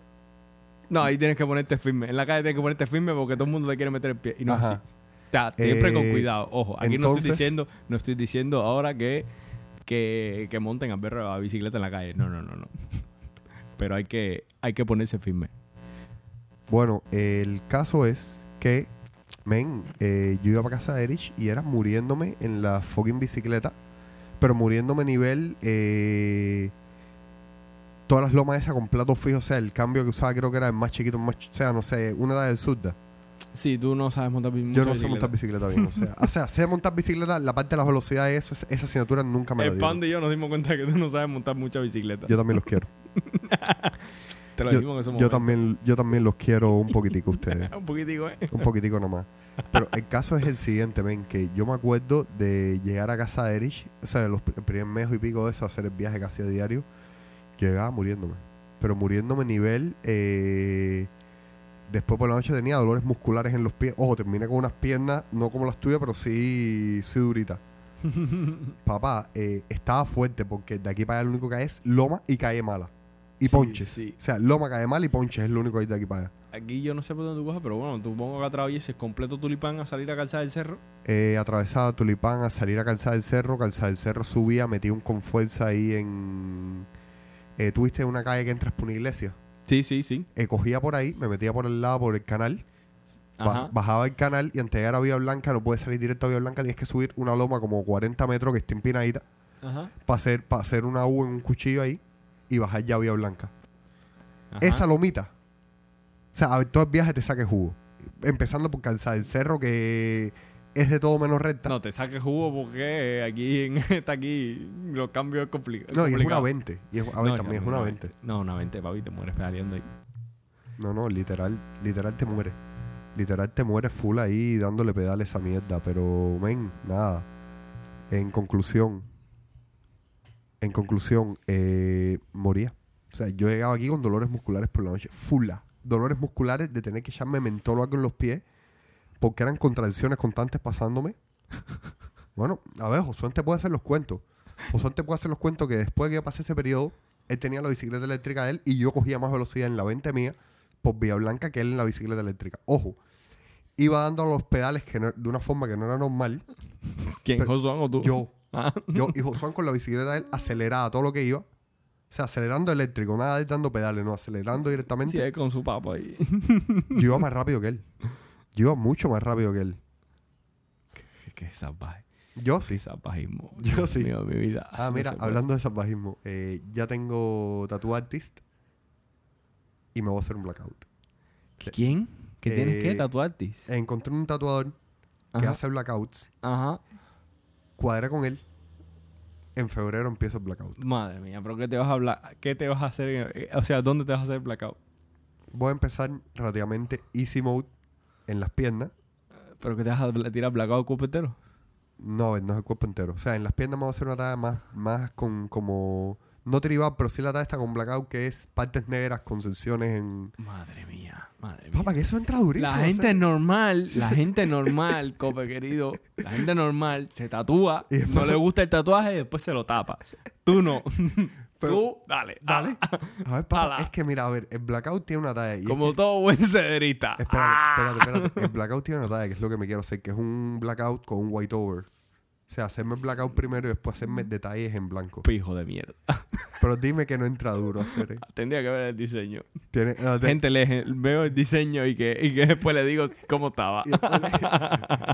No, ahí tienes que ponerte firme. En la calle tienes que ponerte firme porque todo el mundo te quiere meter el pie. Y no es Ajá. así. O sea, siempre Eh, con cuidado. Ojo, aquí no estoy diciendo, no estoy diciendo ahora que, que, que monten a perro a bicicleta en la calle. No, no, no, no. Pero hay que, hay que ponerse firme. Bueno, el caso es que, men, eh, yo iba para casa de Erich y era muriéndome en la fucking bicicleta, pero muriéndome a nivel. Eh, todas las lomas esas con plato fijo, o sea, el cambio que usaba creo que era el más chiquito, el más, o sea, no sé, una era del Surda. Sí, tú no sabes montar bi- Yo no sé montar bicicleta bien, o sea, o sea, sé montar bicicleta, la parte de las velocidades, eso, esa- asignatura nunca me la El dieron. pan y yo nos dimos cuenta que tú no sabes montar mucha bicicleta. Yo también los quiero. Te lo Yo, en ese yo también, yo también los quiero un poquitico ustedes. Un poquitico, ¿eh? Un poquitico nomás. Pero el caso es el siguiente, men, que yo me acuerdo de llegar a casa de Erich, o sea, los el primer mes y pico de eso, hacer el viaje casi a diario, llegaba muriéndome. Pero muriéndome a nivel... eh, después por la noche tenía dolores musculares en los pies. Ojo, terminé con unas piernas, no como las tuyas, pero sí, sí duritas. Papá, eh, estaba fuerte porque de aquí para allá lo único que hay es loma y calle mala. Y Sí, ponches. sí. O sea, loma, calle mala y ponches es lo único que hay de aquí para allá. Aquí yo no sé por dónde tú coges, pero bueno, tú pongo que atravieses completo tulipán a salir a calzar el cerro. eh, atravesaba Tulipán a salir a calzar el cerro, calzar el cerro subía, metí un con fuerza ahí en... Eh, Tuviste una calle que entras por una iglesia. Sí, sí, sí. Eh, cogía por ahí, me metía por el lado, por el canal, Ajá. bajaba el canal y antes de llegar a Vía Blanca, no puedes salir directo a Vía Blanca, tienes que subir una loma como 40 metros que está empinadita Ajá. para hacer, para hacer una U en un cuchillo ahí y bajar ya a Vía Blanca. ajá. Esa lomita, o sea, a ver, todo el viaje te saque jugo. Empezando por calzar el cerro que es de todo menos recta. No, te saques jugo porque aquí en, está aquí los cambios es compli- No, y es una complicado. 20. Y es, a ver, No, también es una 20. No, una 20, papi, te mueres pedaleando ahí. No, no, literal, literal te muere. Literal te mueres full ahí dándole pedales a esa mierda. Pero, men, nada. En conclusión. En conclusión, eh, moría. O sea, yo llegaba aquí con dolores musculares por la noche. Fula. Dolores musculares de tener que echarme mentol o algo en los pies porque eran contradicciones constantes pasándome. Bueno, a ver, Josué te puede hacer los cuentos. Josué te puede hacer los cuentos que después que yo pasé ese periodo, él tenía la bicicleta eléctrica de él y yo cogía más velocidad en la 20 mía por Vía Blanca que él en la bicicleta eléctrica. Ojo, iba dando los pedales que no- de una forma que no era normal. ¿Quién? ¿Josuán o tú? Yo, Ah. yo y Josué con la bicicleta de él aceleraba todo lo que iba. O sea, acelerando eléctrico, nada de dando pedales, no, acelerando directamente. Sí, él con su papo ahí. Yo iba más rápido que él. Yo mucho más rápido que él. Qué- Qué salvaje. Yo Sí, sí. salvajismo. Yo Dios sí. mío, mi vida. Ah, mira, hablando de salvajismo, eh, ya tengo Tattoo Artist y me voy a hacer un blackout. ¿Quién? ¿Qué tienes que Eh, tatuarte? Encontré un tatuador que hace blackouts. Ajá. Cuadré con él. En febrero empiezo el blackout. Madre mía, pero ¿qué te vas a hablar? ¿Qué te vas a hacer? Eh, O sea, ¿dónde te vas a hacer el blackout? Voy a empezar relativamente easy mode en las piernas. ¿Pero que te vas a tirar blackout cuerpo entero? No, no es el cuerpo entero. O sea, en las piernas voy a hacer una talla más, más con como... No tribal, pero sí la talla está con blackout, que es partes negras con secciones en... Madre mía, madre mía. Papá, que eso entra durísimo. La o gente sea. normal, la gente normal, cope querido, la gente normal se tatúa, Y después- no le gusta el tatuaje y después se lo tapa. Tú no. Pero- Tú, dale, Dale. ah, A ver, papá, Ala. es que mira, a ver, el blackout tiene una talla. Y es como todo buen cederista. Espérate, Ah. espérate, espérate. El blackout tiene una talla, que es lo que me quiero hacer, que es un blackout con un white over. O sea, hacerme el blackout primero y después hacerme detalles en blanco. Pijo de mierda. Pero dime que no entra duro hacer. Tendría que ver el diseño. Tiene, no, te- Gente, le, veo el diseño y que, y que después le digo cómo estaba. le-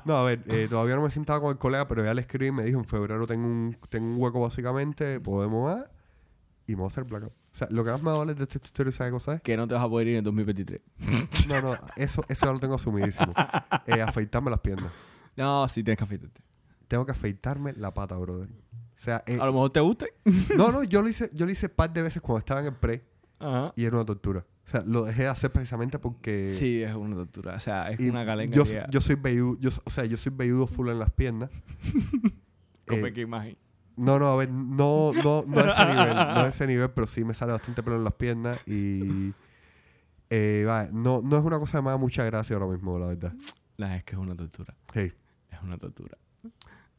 no, a ver, eh, todavía no me he sentado con el colega, pero ya le escribí y me dijo, en febrero tengo un, tengo un hueco básicamente, podemos dar y me voy a hacer blackout. O sea, lo que más me duele de esta historia, ¿sabes cosa es? Que no te vas a poder ir en 2023. No, no, eso, eso ya lo tengo asumidísimo. Eh, afeitarme las piernas. No, sí tienes que afeitarte. Tengo que afeitarme la pata, brother. O sea, eh, A lo mejor te guste. No, no, yo lo hice, yo lo hice un par de veces cuando estaba en el pre Ajá. y era una tortura. O sea, lo dejé de hacer precisamente porque Sí, es una tortura. O sea, es una galenga. yo, soy velludo, yo, o sea, yo soy velludo full en las piernas. Come Eh, qué imagen. No, no, a ver, no, no, no a ese nivel, no a ese nivel, pero sí me sale bastante pelo en las piernas y eh, no, no es una cosa que me da mucha gracia ahora mismo, la verdad. La es que es una tortura. Hey, Es una tortura.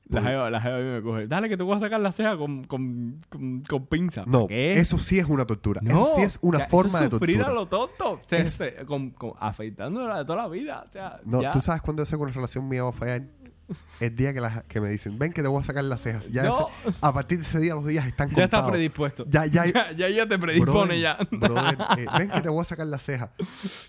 La Porque- jeva, la jeva a mí me coge. Dale que te voy a sacar la ceja con, con, con, con pinza. no, ¿Qué? eso sí es una tortura. No, eso sí es una o sea, forma eso de es sufrir tortura. a lo tonto. Se, Es- se- con, con, afeitándola de toda la vida. O sea, No, ya. tú sabes cuándo que una relación mía va a fallar. El día que, las- que me dicen, ven que te voy a sacar las cejas. Ya No, ese- a partir de ese día los días están ya está contados. predispuesto. Ya, ya, Ya, ya, ya te predispone Brother, ya. brother, eh, ven que te voy a sacar las cejas.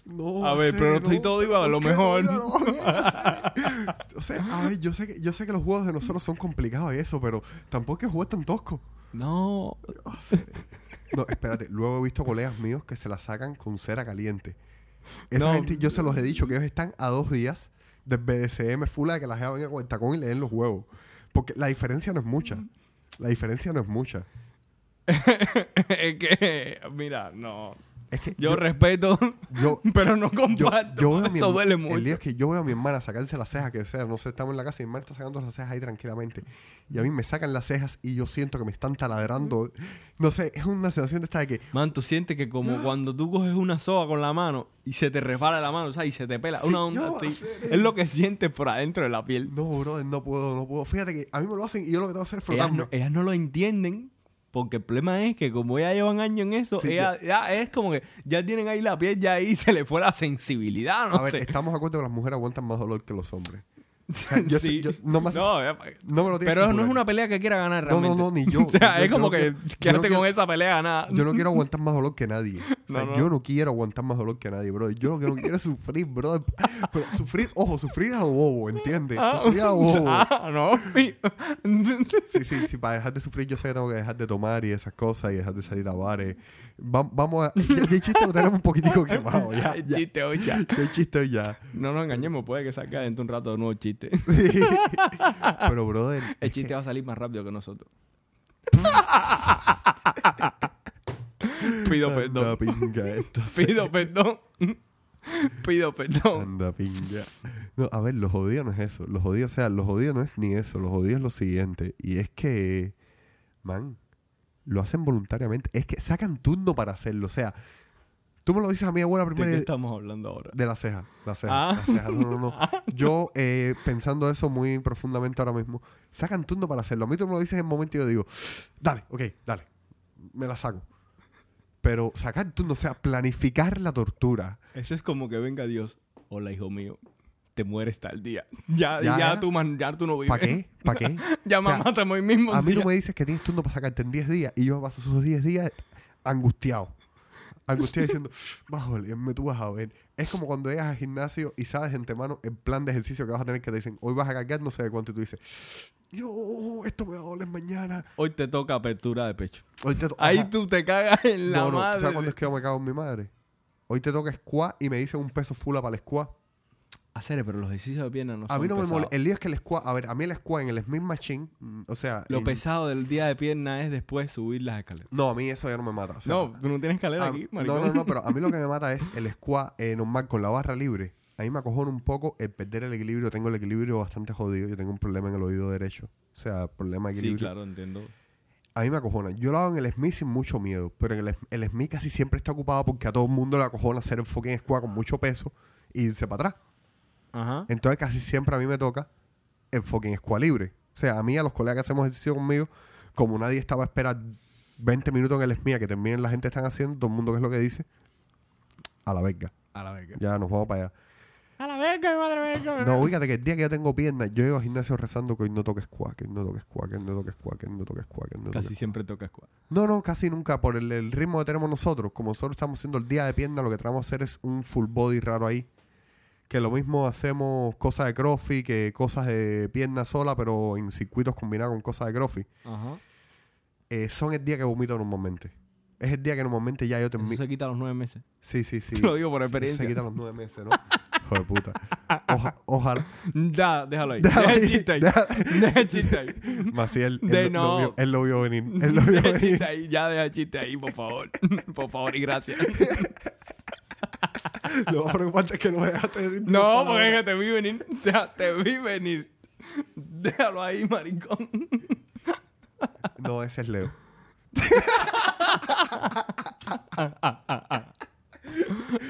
No, A ver, pero no estoy todo igual, a lo mejor. No, o sea, a ver, yo sé, que, yo sé que los juegos de nosotros son complicados y eso, pero tampoco es que juegues tan tosco. No. No, espérate, luego he visto colegas míos que se la sacan con cera caliente. Esa No. gente, yo se los he dicho que ellos están a dos días del BDSM full de que la jeva venga con el tacón y le den los huevos. Porque la diferencia no es mucha. La diferencia no es mucha. es que, mira, no. Es que Yo, yo, respeto, yo, pero no comparto. yo veo a mi Eso duele El mucho. lío es que yo veo a mi hermana sacarse las cejas, que o sea, no sé, estamos en la casa y mi hermana está sacando las cejas ahí tranquilamente. Y a mí me sacan las cejas y yo siento que me están taladrando. No sé, es una sensación de esta de que. Man, tú sientes que como cuando tú coges una soga con la mano y se te repara la mano, o sea, y se te pela. Sí, una onda así. Es lo que sientes por adentro de la piel. No, brother, no puedo, no puedo. Fíjate que a mí me lo hacen y yo lo que tengo que hacer es Ellas frotarme. no, ellas no lo entienden. Porque el problema es que como ellas llevan años en eso, Sí, ellas- ya es como que ya tienen ahí la piel, ya ahí se le fue la sensibilidad, no a ver, sé. estamos de acuerdo que las mujeres aguantan más dolor que los hombres. Sea, yo Sí. estoy- yo- no me hace- No, No me lo tienes pero que no es una pelea que quiera ganar No, realmente. no, no, ni yo. o sea, Yo- es yo como no que quédate no quiero- con esa pelea ganada. Yo no quiero aguantar más dolor que nadie. O sea, No, no. yo no quiero aguantar más dolor que nadie, bro. Yo lo que no quiero es sufrir, bro. Pero sufrir, ojo, sufrir a lo bobo, ¿entiendes? Ah, Sufrir a lo bobo. ah, no. Sí, sí, sí, para dejar de sufrir yo sé que tengo que dejar de tomar y esas cosas y dejar de salir a bares. Va- vamos a... Ya, ya el chiste lo tenemos un poquitico quemado, ya. El chiste hoy ya. Ya el chiste hoy ya. No nos engañemos, puede que salga dentro de un rato de nuevo el chiste. Sí. Pero, brother... El chiste va a salir más rápido que nosotros. Pido Anda, perdón. pinga esto. Pido perdón. Pido perdón. Anda, pinga. No, a ver, lo jodido no es eso. Lo jodido, o sea, lo jodido no es ni eso. Lo jodido es lo siguiente. Y es que, man, lo hacen voluntariamente. Es que sacan turno para hacerlo. O sea, tú me lo dices a mi abuela ¿De primero. qué y- estamos hablando ahora? De la ceja, la ceja, Ah. la ceja. No, no, no. Yo, eh, pensando eso muy profundamente ahora mismo, sacan turno para hacerlo. A mí tú me lo dices en el momento y yo digo, dale, ok, dale, me la saco. Pero sacar turno, o sea, planificar la tortura. Eso es como que venga Dios. Hola, hijo mío. Te mueres tal día. Ya, Ya, tú, man, ya tú no vives. ¿Para qué? ¿Para qué? Ya O sea, me matan hoy mismo. A mí día. tú me dices que tienes turno para sacarte en 10 días y yo paso esos 10 días angustiado. Angustiado diciendo, a valerme, tú vas a ver. Es como cuando llegas al gimnasio y sabes de antemano el plan de ejercicio que vas a tener que te dicen, hoy vas a cargar no sé de cuánto y tú dices, yo, esto me va a doler mañana. Hoy te toca apertura de pecho. Hoy te Ahí tú te cagas en la no, no, madre. ¿sabes cuándo es que yo me cago en mi madre? Hoy te toca squat y me dicen un peso full para el squat. Hacer, pero los ejercicios de pierna no a mí no me molesta. El lío es que el squat, a ver, a mí el squat en el Smith Machine, mm, o sea... Lo en- pesado del día de pierna es después subir las escaleras. No, a mí eso ya no me mata. o sea, no, tú no tienes escalera a- aquí, no, maricón. no, no, pero a mí lo que me mata es el squat eh, normal con la barra libre. A mí me acojona un poco el perder el equilibrio. Tengo el equilibrio bastante jodido. Yo tengo un problema en el oído derecho. O sea, problema de Sí, equilibrio. claro, entiendo. A mí me acojona. Yo lo hago en el Smith sin mucho miedo. Pero en el, el Smith casi siempre está ocupado porque a todo el mundo le acojona hacer el fucking squat con mucho peso y irse para atrás. Ajá. Entonces casi siempre a mí me toca el fucking squat libre. O sea, a mí, a los colegas que hacemos ejercicio conmigo, como nadie estaba a esperar 20 minutos en el SMIA que terminen la gente están haciendo, todo el mundo que es lo que dice, a la verga. A la verga. Ya nos vamos para allá. A la verga, madre verga. No, fíjate que el día que yo tengo piernas, yo llego al gimnasio rezando que hoy no toque squat, que no toque squat, que no toque squat, que no toque squat, toque Casi siempre toca squat. No, no, casi nunca. Por el, el ritmo que tenemos nosotros. Como nosotros estamos haciendo el día de pierna, lo que tratamos de hacer es un full body raro ahí. Que lo mismo hacemos cosas de crossfit que cosas de pierna sola, pero en circuitos combinados con cosas de crossfit. Ajá. Eh, son el día que vomito normalmente. Es el día que normalmente ya yo termino. se quita los nueve meses. Sí, sí, sí. Te lo digo por experiencia. Se quita los nueve meses, ¿no? Hijo de puta. Oja- ojalá. Ya, déjalo ahí. Déjalo Deja el ahí, chiste ahí. deja- el chiste ahí. Maciel, él, De lo no. vio, él lo vio venir. Él lo vio Deja venir. chiste ahí. Ya deja el chiste ahí, por favor. por favor y gracias. Lo más preocupante es que no me dejaste decir No, porque es que te vi venir. O sea, te vi venir. Déjalo ahí, maricón. No, ese es Leo.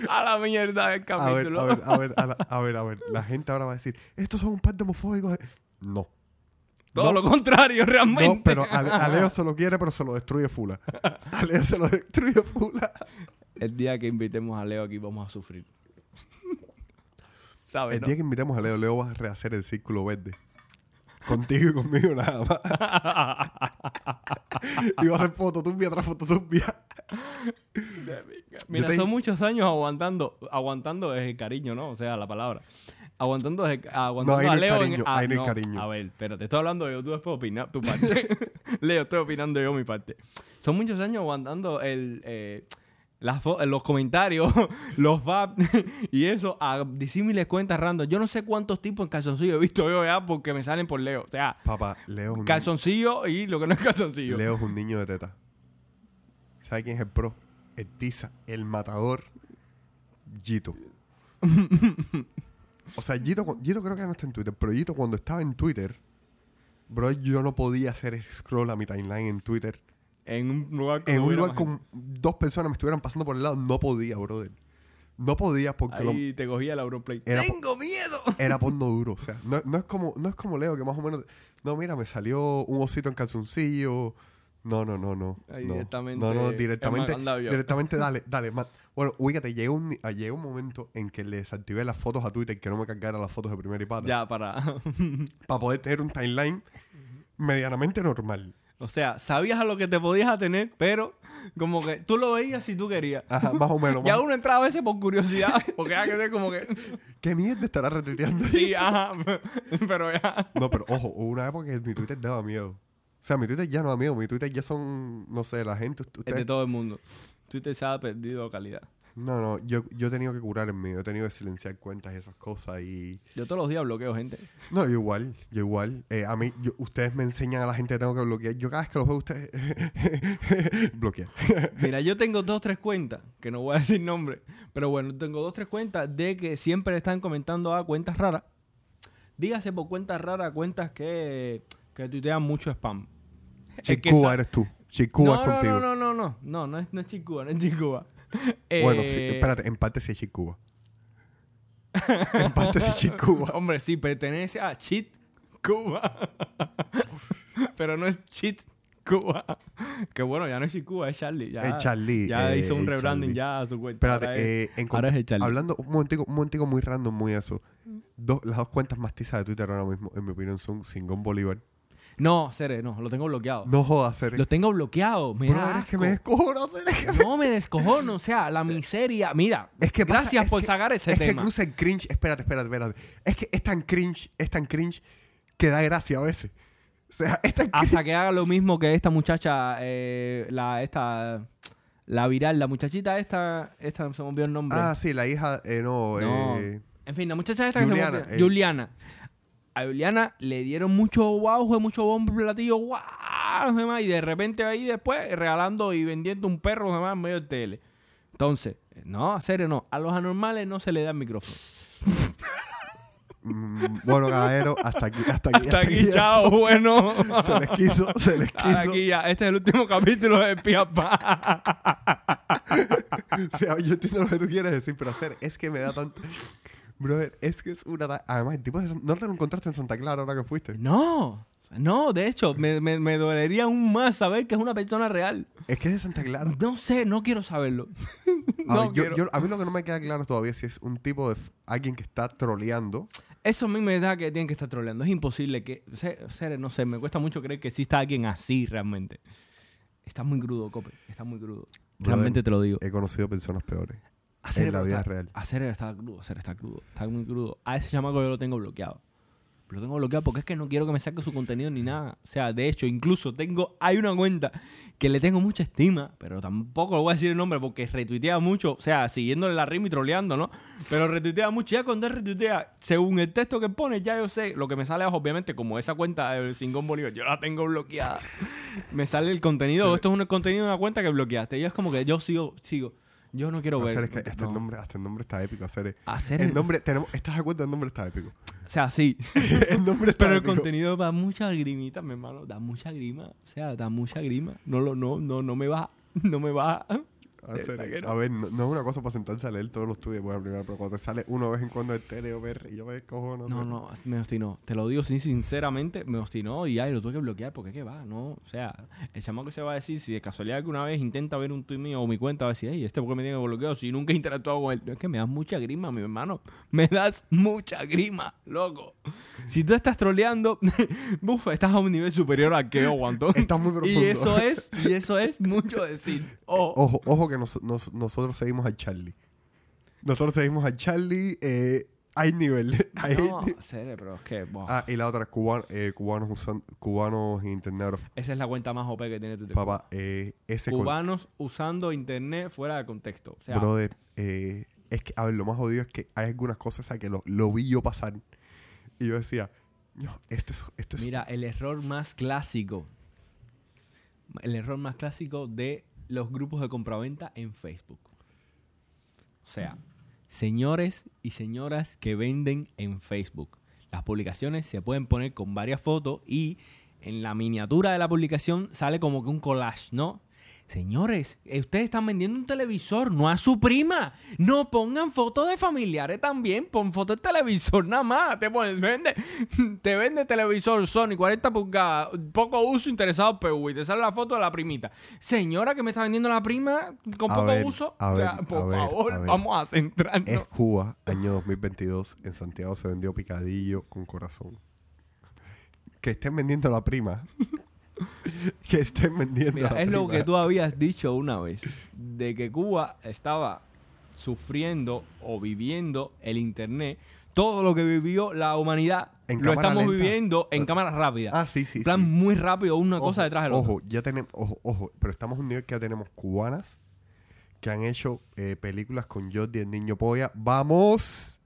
A la mierda del ver, capítulo. a ver, a ver, a, la- a ver, a ver. La gente ahora va a decir, estos son un par de homofóbicos. No. Todo no, lo contrario, realmente. No, pero a, a Leo se lo quiere, pero se lo destruye fula. A Leo se lo destruye fula. El día que invitemos a Leo aquí vamos a sufrir. ¿Sabes? El no? día que invitemos a Leo, Leo va a rehacer el círculo verde. Contigo y conmigo nada más. y va a hacer foto turbia tras foto turbia. Mira, te- son muchos años aguantando, aguantando es el cariño, ¿no? O sea, la palabra. Aguantando, es- aguantando ahí no a Leo. en- cariño, ah, ahí no hay no. cariño. A ver, pero te estoy hablando yo, tú después opinas tu parte. Leo, estoy opinando yo mi parte. Son muchos años aguantando el, eh, las los comentarios, los VAP y eso a disímiles cuentas random. Yo no sé cuántos tipos en calzoncillo he visto yo ya porque me salen por Leo. O sea, Papá, Leo un, calzoncillo y lo que no es calzoncillo. Leo es un niño de teta. ¿Sabe quién es el pro? El tiza, el matador, Gito. o sea, Gito, Gito creo que no está en Twitter, pero Gito cuando estaba en Twitter, bro, yo no podía hacer scroll a mi timeline en Twitter. En un lugar, En un lugar con dos personas me estuvieran pasando por el lado, no podía, brother. No podía porque lo- Ahí te cogía el Auronplay. ¡Tengo miedo! era porno duro. O sea, no, no es como, no es como Leo, que más o menos. No, mira, me salió un osito en calzoncillo. No, no, no, no. Ahí no. directamente No, no, directamente. Directamente, dale, dale. Bueno, ubícate, llegó un, ah, llegó un momento en que le desactivé las fotos a Twitter que no me cargara las fotos de primera y pata. Ya, para. Para poder tener un timeline medianamente normal. O sea, sabías a lo que te podías atener, pero como que tú lo veías si tú querías. Ajá, más o menos. Ya uno entraba a veces por curiosidad, porque hay que ser como que. ¿Qué mierda estará retuiteando? Sí, ajá. Pero ya. No, pero ojo, hubo una época que mi Twitter daba miedo. O sea, mi Twitter ya no da miedo. Mi Twitter ya son, no sé, la gente. Es ustedes- de todo el mundo. Twitter se ha perdido calidad. No, no, yo, yo he tenido que curar el mío, he tenido que silenciar cuentas y esas cosas y... Yo todos los días bloqueo gente. No, yo igual, yo igual. Eh, a mí, yo- ustedes me enseñan a la gente que tengo que bloquear. Yo cada vez que los veo a ustedes... bloquear. Mira, yo tengo dos, tres cuentas, que no voy a decir nombre, pero bueno, tengo dos, tres cuentas de que siempre están comentando a cuentas raras. Dígase por cuentas raras, cuentas que, que tuitean mucho spam. Chicuba eres tú. Chick Cuba no, es no, contigo. no, no, no, no, no, no es, no es no es Chick Bueno, Eh, sí, espérate, en parte sí es Chick Cuba. en parte sí es Chick Cuba. Hombre, sí, pertenece a Cheat Cuba. Pero no es Cheat Cuba. Que bueno, ya no es Cheat Cuba, es Charlie. Ya, Es Charlie, Ya eh, hizo un es rebranding Charlie. ya a su cuenta. Espérate, Ahora es- eh, encontré- ahora es el Charlie. hablando un momentico, un momentico muy random, muy eso. Dos, las dos cuentas más tizas de Twitter ahora mismo, en mi opinión, son Singón Bolívar. No, Cere, no, lo tengo bloqueado. No jodas, Cere. Lo tengo bloqueado. Me Bro, da que asco. me descojono, Cere, que me- No me descojono, o sea, la miseria. Mira, Es que pasa- gracias es por que- sacar ese es que tema. cruza el cringe. Espérate, espérate, espérate. Es que es tan cringe, es tan cringe que da gracia a veces. O sea, es tan cringe. Hasta que haga lo mismo que esta muchacha, eh, la, esta, la viral, la muchachita esta, esta se me olvidó el nombre. Ah, sí, la hija, eh, no, No. eh, En fin, la muchacha esta que Juliana, se me olvidó. eh. Juliana. A Juliana le dieron mucho wow, mucho bombo platillo, wow, y de repente ahí después regalando y vendiendo un perro demás en medio del tele. Entonces, no, a serio no, a los anormales no se le da el micrófono. mm, bueno, caballero, hasta aquí, hasta aquí. Hasta aquí, chao, bueno. Se les quiso, se les Hasta quiso. aquí ya, este es el último capítulo de Piapa. O sea, yo entiendo lo que tú quieres decir, pero hacer es que me da tanto. Brother, es que es una. Además, el tipo de no te lo encontraste en Santa Clara ahora que fuiste. No, no, de hecho, me, me, me dolería aún más saber que es una persona real. Es que es de Santa Clara. No sé, no quiero saberlo. A, no ver, yo- quiero. yo- a mí lo que no me queda claro todavía es si es un tipo de. alguien que está troleando. Eso a mí me da que tienen que estar troleando. Es imposible que. se- ser- no sé, me cuesta mucho creer que exista alguien así realmente. Está muy crudo, Cope. Está muy crudo. Brother, Realmente te lo digo. He conocido personas peores. Hacer en la vida real. Hacer está crudo, hacer está crudo. Está muy crudo. A ese chamaco yo lo tengo bloqueado. Lo tengo bloqueado porque es que no quiero que me saque su contenido ni nada. O sea, de hecho, incluso tengo. Hay una cuenta que le tengo mucha estima, pero tampoco le voy a decir el nombre porque retuitea mucho. O sea, siguiéndole la rima y troleando, ¿no? Pero retuitea mucho. Ya cuando él retuitea, según el texto que pone, ya yo sé. Lo que me sale abajo, obviamente, como esa cuenta del Singón Bolívar, yo la tengo bloqueada. me sale el contenido. Esto es un contenido de una cuenta que bloqueaste. Y es como que yo sigo, sigo. Yo no quiero ver. Hacer es que hasta, no. el nombre, hasta el nombre está épico. Hacer el nombre, tenemos, ¿estás de acuerdo? El nombre está épico. O sea, sí. el nombre está Pero el contenido da mucha grimita, mi hermano. Da mucha grima. O sea, da mucha grima. No, lo, no, no, no me va. No me va. A ver, no, no es una cosa para sentarse a leer todos los tuyos buena primera, pero cuando te sale una vez en cuando el tele o ver y yo me cojono. No, no, me obstinó. Te lo digo sin- sinceramente, me obstinó y ya, y lo tuve que bloquear porque qué va, ¿no? O sea, el chamaco se va a decir, si de casualidad alguna vez intenta ver un tweet mío o mi cuenta, va a decir, hey, este por qué me tiene bloqueado si nunca he interactuado con él. No, es que me das mucha grima, mi hermano. Me das mucha grima, loco. Si tú estás troleando, buf, estás a un nivel superior al que yo aguanto. Estás muy profundo. Y eso es, y eso es mucho decir. Oh, Ojo, ojo que nos- nos- nosotros seguimos al Charlie. Nosotros seguimos al Charlie. Eh, hay nivel. hay no, serio, pero es que. Ah, y la otra, cuban- eh, cubanos usan, cubanos internet. esa es la cuenta más OP que tiene Twitter. Papá, eh, ese con- Cubanos usando internet fuera de contexto. O sea, brother, eh, es que, a ver, lo más jodido es que hay algunas cosas a que lo, lo vi yo pasar. Y yo decía, no, esto es, esto es mira, el error más clásico. El error más clásico de los grupos de compraventa en Facebook. O sea, señores y señoras que venden en Facebook. Las publicaciones se pueden poner con varias fotos y en la miniatura de la publicación sale como que un collage, ¿no? Señores, eh, ustedes están vendiendo un televisor, no a su prima. No pongan fotos de familiares también. Pon fotos de televisor nada más. Te, pones, vende, te vende televisor Sony 40 pulgadas, poco uso, interesado PV. Y te sale la foto de la primita. Señora que me está vendiendo la prima con A poco ver, uso. a o sea, ver, por a ver, favor, a ver. vamos a centrarnos. Es Cuba, año 2022. En Santiago se vendió picadillo con corazón. Que estén vendiendo la prima. que estén vendiendo Mira, es lo que tú habías dicho una vez, de que Cuba estaba sufriendo o viviendo el Internet, todo lo que vivió la humanidad, En lo estamos lenta. viviendo en cámara rápida. Ah, sí, sí. en plan sí. muy rápido, una Ojo, cosa detrás de la otra. Ojo, ya tenemos, ojo, ojo, pero estamos a un nivel que ya tenemos cubanas que han hecho eh, películas con Jordi el niño polla. Vamos,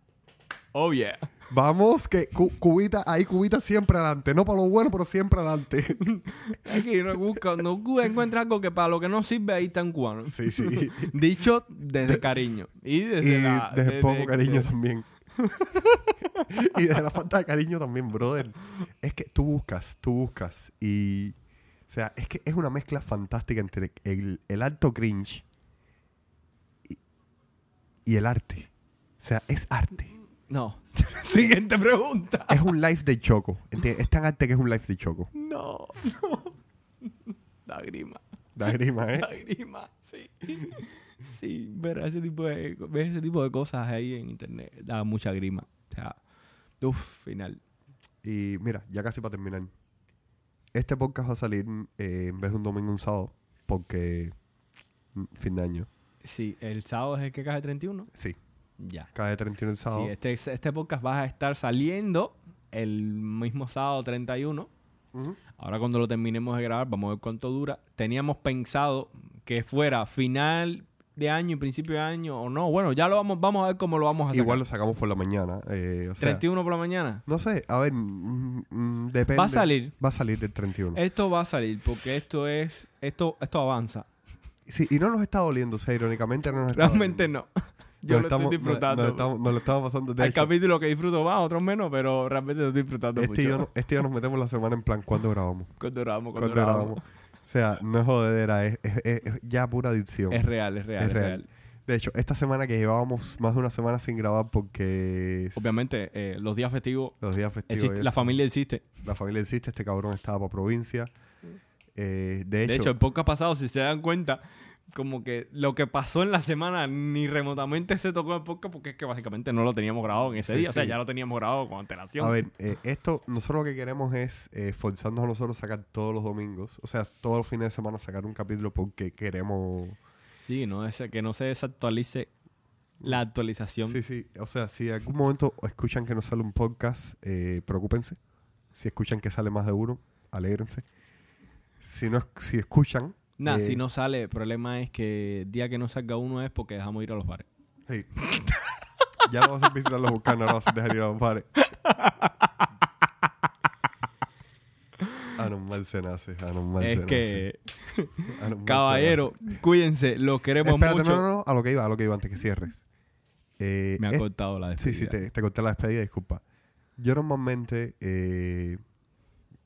Oh, yeah. Vamos, que cu- cubita, ahí cubita siempre adelante. No para lo bueno, pero siempre adelante. Aquí no busca, Cuba encuentra algo que para lo que no sirve, ahí está un cubano. sí, sí. Dicho desde cariño. Y desde y la- desde desde- poco cariño de- también. y desde la falta de cariño también, brother. Es que tú buscas, tú buscas y O sea, es que es una mezcla fantástica entre el, el alto cringe y, y el arte. O sea, es arte. No. Siguiente pregunta. Es un live de Choco. Es tan arte que es un live de Choco. No, no. Da grima. Da grima, ¿eh? Da grima, sí. Sí, ver ese tipo de, ver ese tipo de cosas ahí en internet da mucha grima. O sea, uff, final. Y mira, ya casi para terminar. Este podcast va a salir eh, en vez de un domingo, un sábado. Porque mm, fin de año. Sí, el sábado es el que cae 31. Sí, Ya. cae 31 el sábado. Sí, este, este podcast va a estar saliendo el mismo sábado 31. Ujú. Ahora cuando lo terminemos de grabar, vamos a ver cuánto dura. Teníamos pensado que fuera final de año y principio de año o no. Bueno, ya lo vamos, vamos a ver cómo lo vamos a hacer. Igual lo sacamos por la mañana. eh, o sea, 31 por la mañana. no sé, a ver, mm, mm, depende. Va a salir. Va a salir del 31. Esto va a salir porque esto es esto esto avanza. Sí, y no nos está doliendo, o sea, irónicamente no nos está Realmente doliendo. no. Yo Nos lo estamos- estoy disfrutando. Nos, estamos, lo estamos pasando. De Hay hecho, capítulos que disfruto más, otros menos, pero realmente lo estoy disfrutando este, y mucho. yo, no- este y yo nos metemos la semana en plan, ¿cuándo grabamos? Cuando grabamos, cuando ¿Cuándo grabamos. grabamos? O sea, no es jodedera, es, es- es- es ya pura adicción. Es real, es real, Es real. real. De hecho, esta semana que llevábamos más de una semana sin grabar porque Obviamente, eh, los días festivos, los días festivos. existe- la familia existe. La familia existe, este cabrón estaba para provincia. Eh, de hecho, De hecho, el podcast pasado, si se dan cuenta, como que lo que pasó en la semana ni remotamente se tocó el podcast porque es que básicamente no lo teníamos grabado en ese Sí, día. O sea, ya lo teníamos grabado con antelación. a ver, eh, esto, nosotros lo que queremos es eh, forzarnos a nosotros a sacar todos los domingos, o sea, todos los fines de semana sacar un capítulo porque queremos... Sí, no que no se desactualice la actualización. Sí, sí, o sea, si en algún momento escuchan que no sale un podcast, eh, preocúpense. Si escuchan que sale más de uno, alégrense. Si no, si escuchan... Nada, eh, si no sale, el problema es que el día que no salga uno es porque dejamos ir a los bares. Sí. ya no vas a visitar los buscar, no vas a dejar ir a los bares. Anormal se nace, anormal se es nace. que, Anormal se caballero, cuídense, los nace. queremos Espérate, mucho. no, no, no, a lo que iba, a lo que iba antes que cierres. Eh, Me ha es- cortado la sí, despedida. sí, te, te corté la despedida, disculpa. Yo normalmente, eh,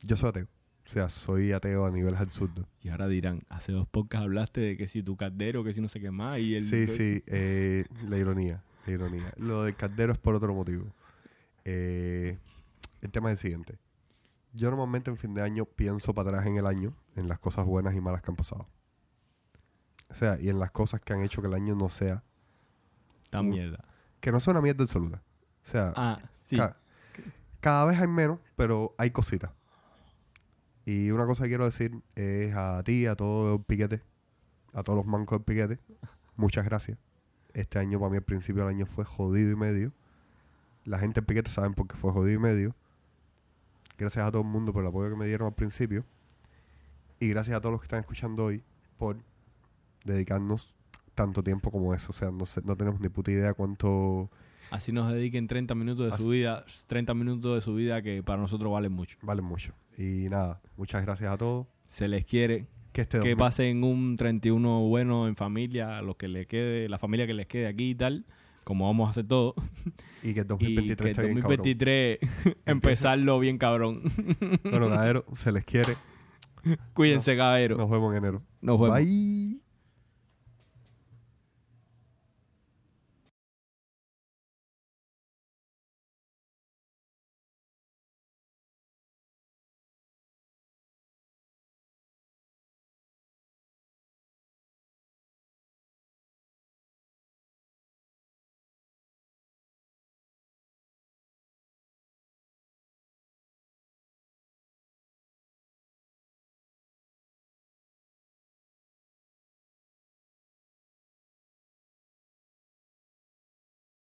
yo soy ateo. O sea, soy ateo a nivel absurdo. Y ahora dirán, hace dos podcasts hablaste de que si tu caldero, que si no sé qué más, y el... Sí, sí, eh, la ironía, la ironía. Lo del caldero es por otro motivo. Eh, el tema es el siguiente. Yo normalmente en fin de año pienso para atrás en el año, en las cosas buenas y malas que han pasado. O sea, y en las cosas que han hecho que el año no sea, Tan mierda. que no sea una mierda absoluta. O sea, Ah, sí. ca- cada vez hay menos, pero hay cositas. Y una cosa que quiero decir es a ti, a todo el piquete, a todos los mancos del piquete, muchas gracias. Este año para mí al principio del año fue jodido y medio. La gente del piquete saben por qué fue jodido y medio. Gracias a todo el mundo por el apoyo que me dieron al principio. Y gracias a todos los que están escuchando hoy por dedicarnos tanto tiempo como eso. O sea, no, sé- no tenemos ni puta idea cuánto Así nos dediquen 30 minutos de Así- su vida, 30 minutos de su vida que para nosotros valen mucho. valen mucho. Y nada, muchas gracias a todos. Se les quiere. Que este Que 2000 pasen un 31 bueno en familia, a los que les quede, la familia que les quede aquí y tal, como vamos a hacer todo. y que el Y 2023 que el esté bien cabrón. 2023 empezarlo bien cabrón. Bueno, caballero, se les quiere. Cuídense, caballero. Nos vemos en enero. Nos vemos. Bye.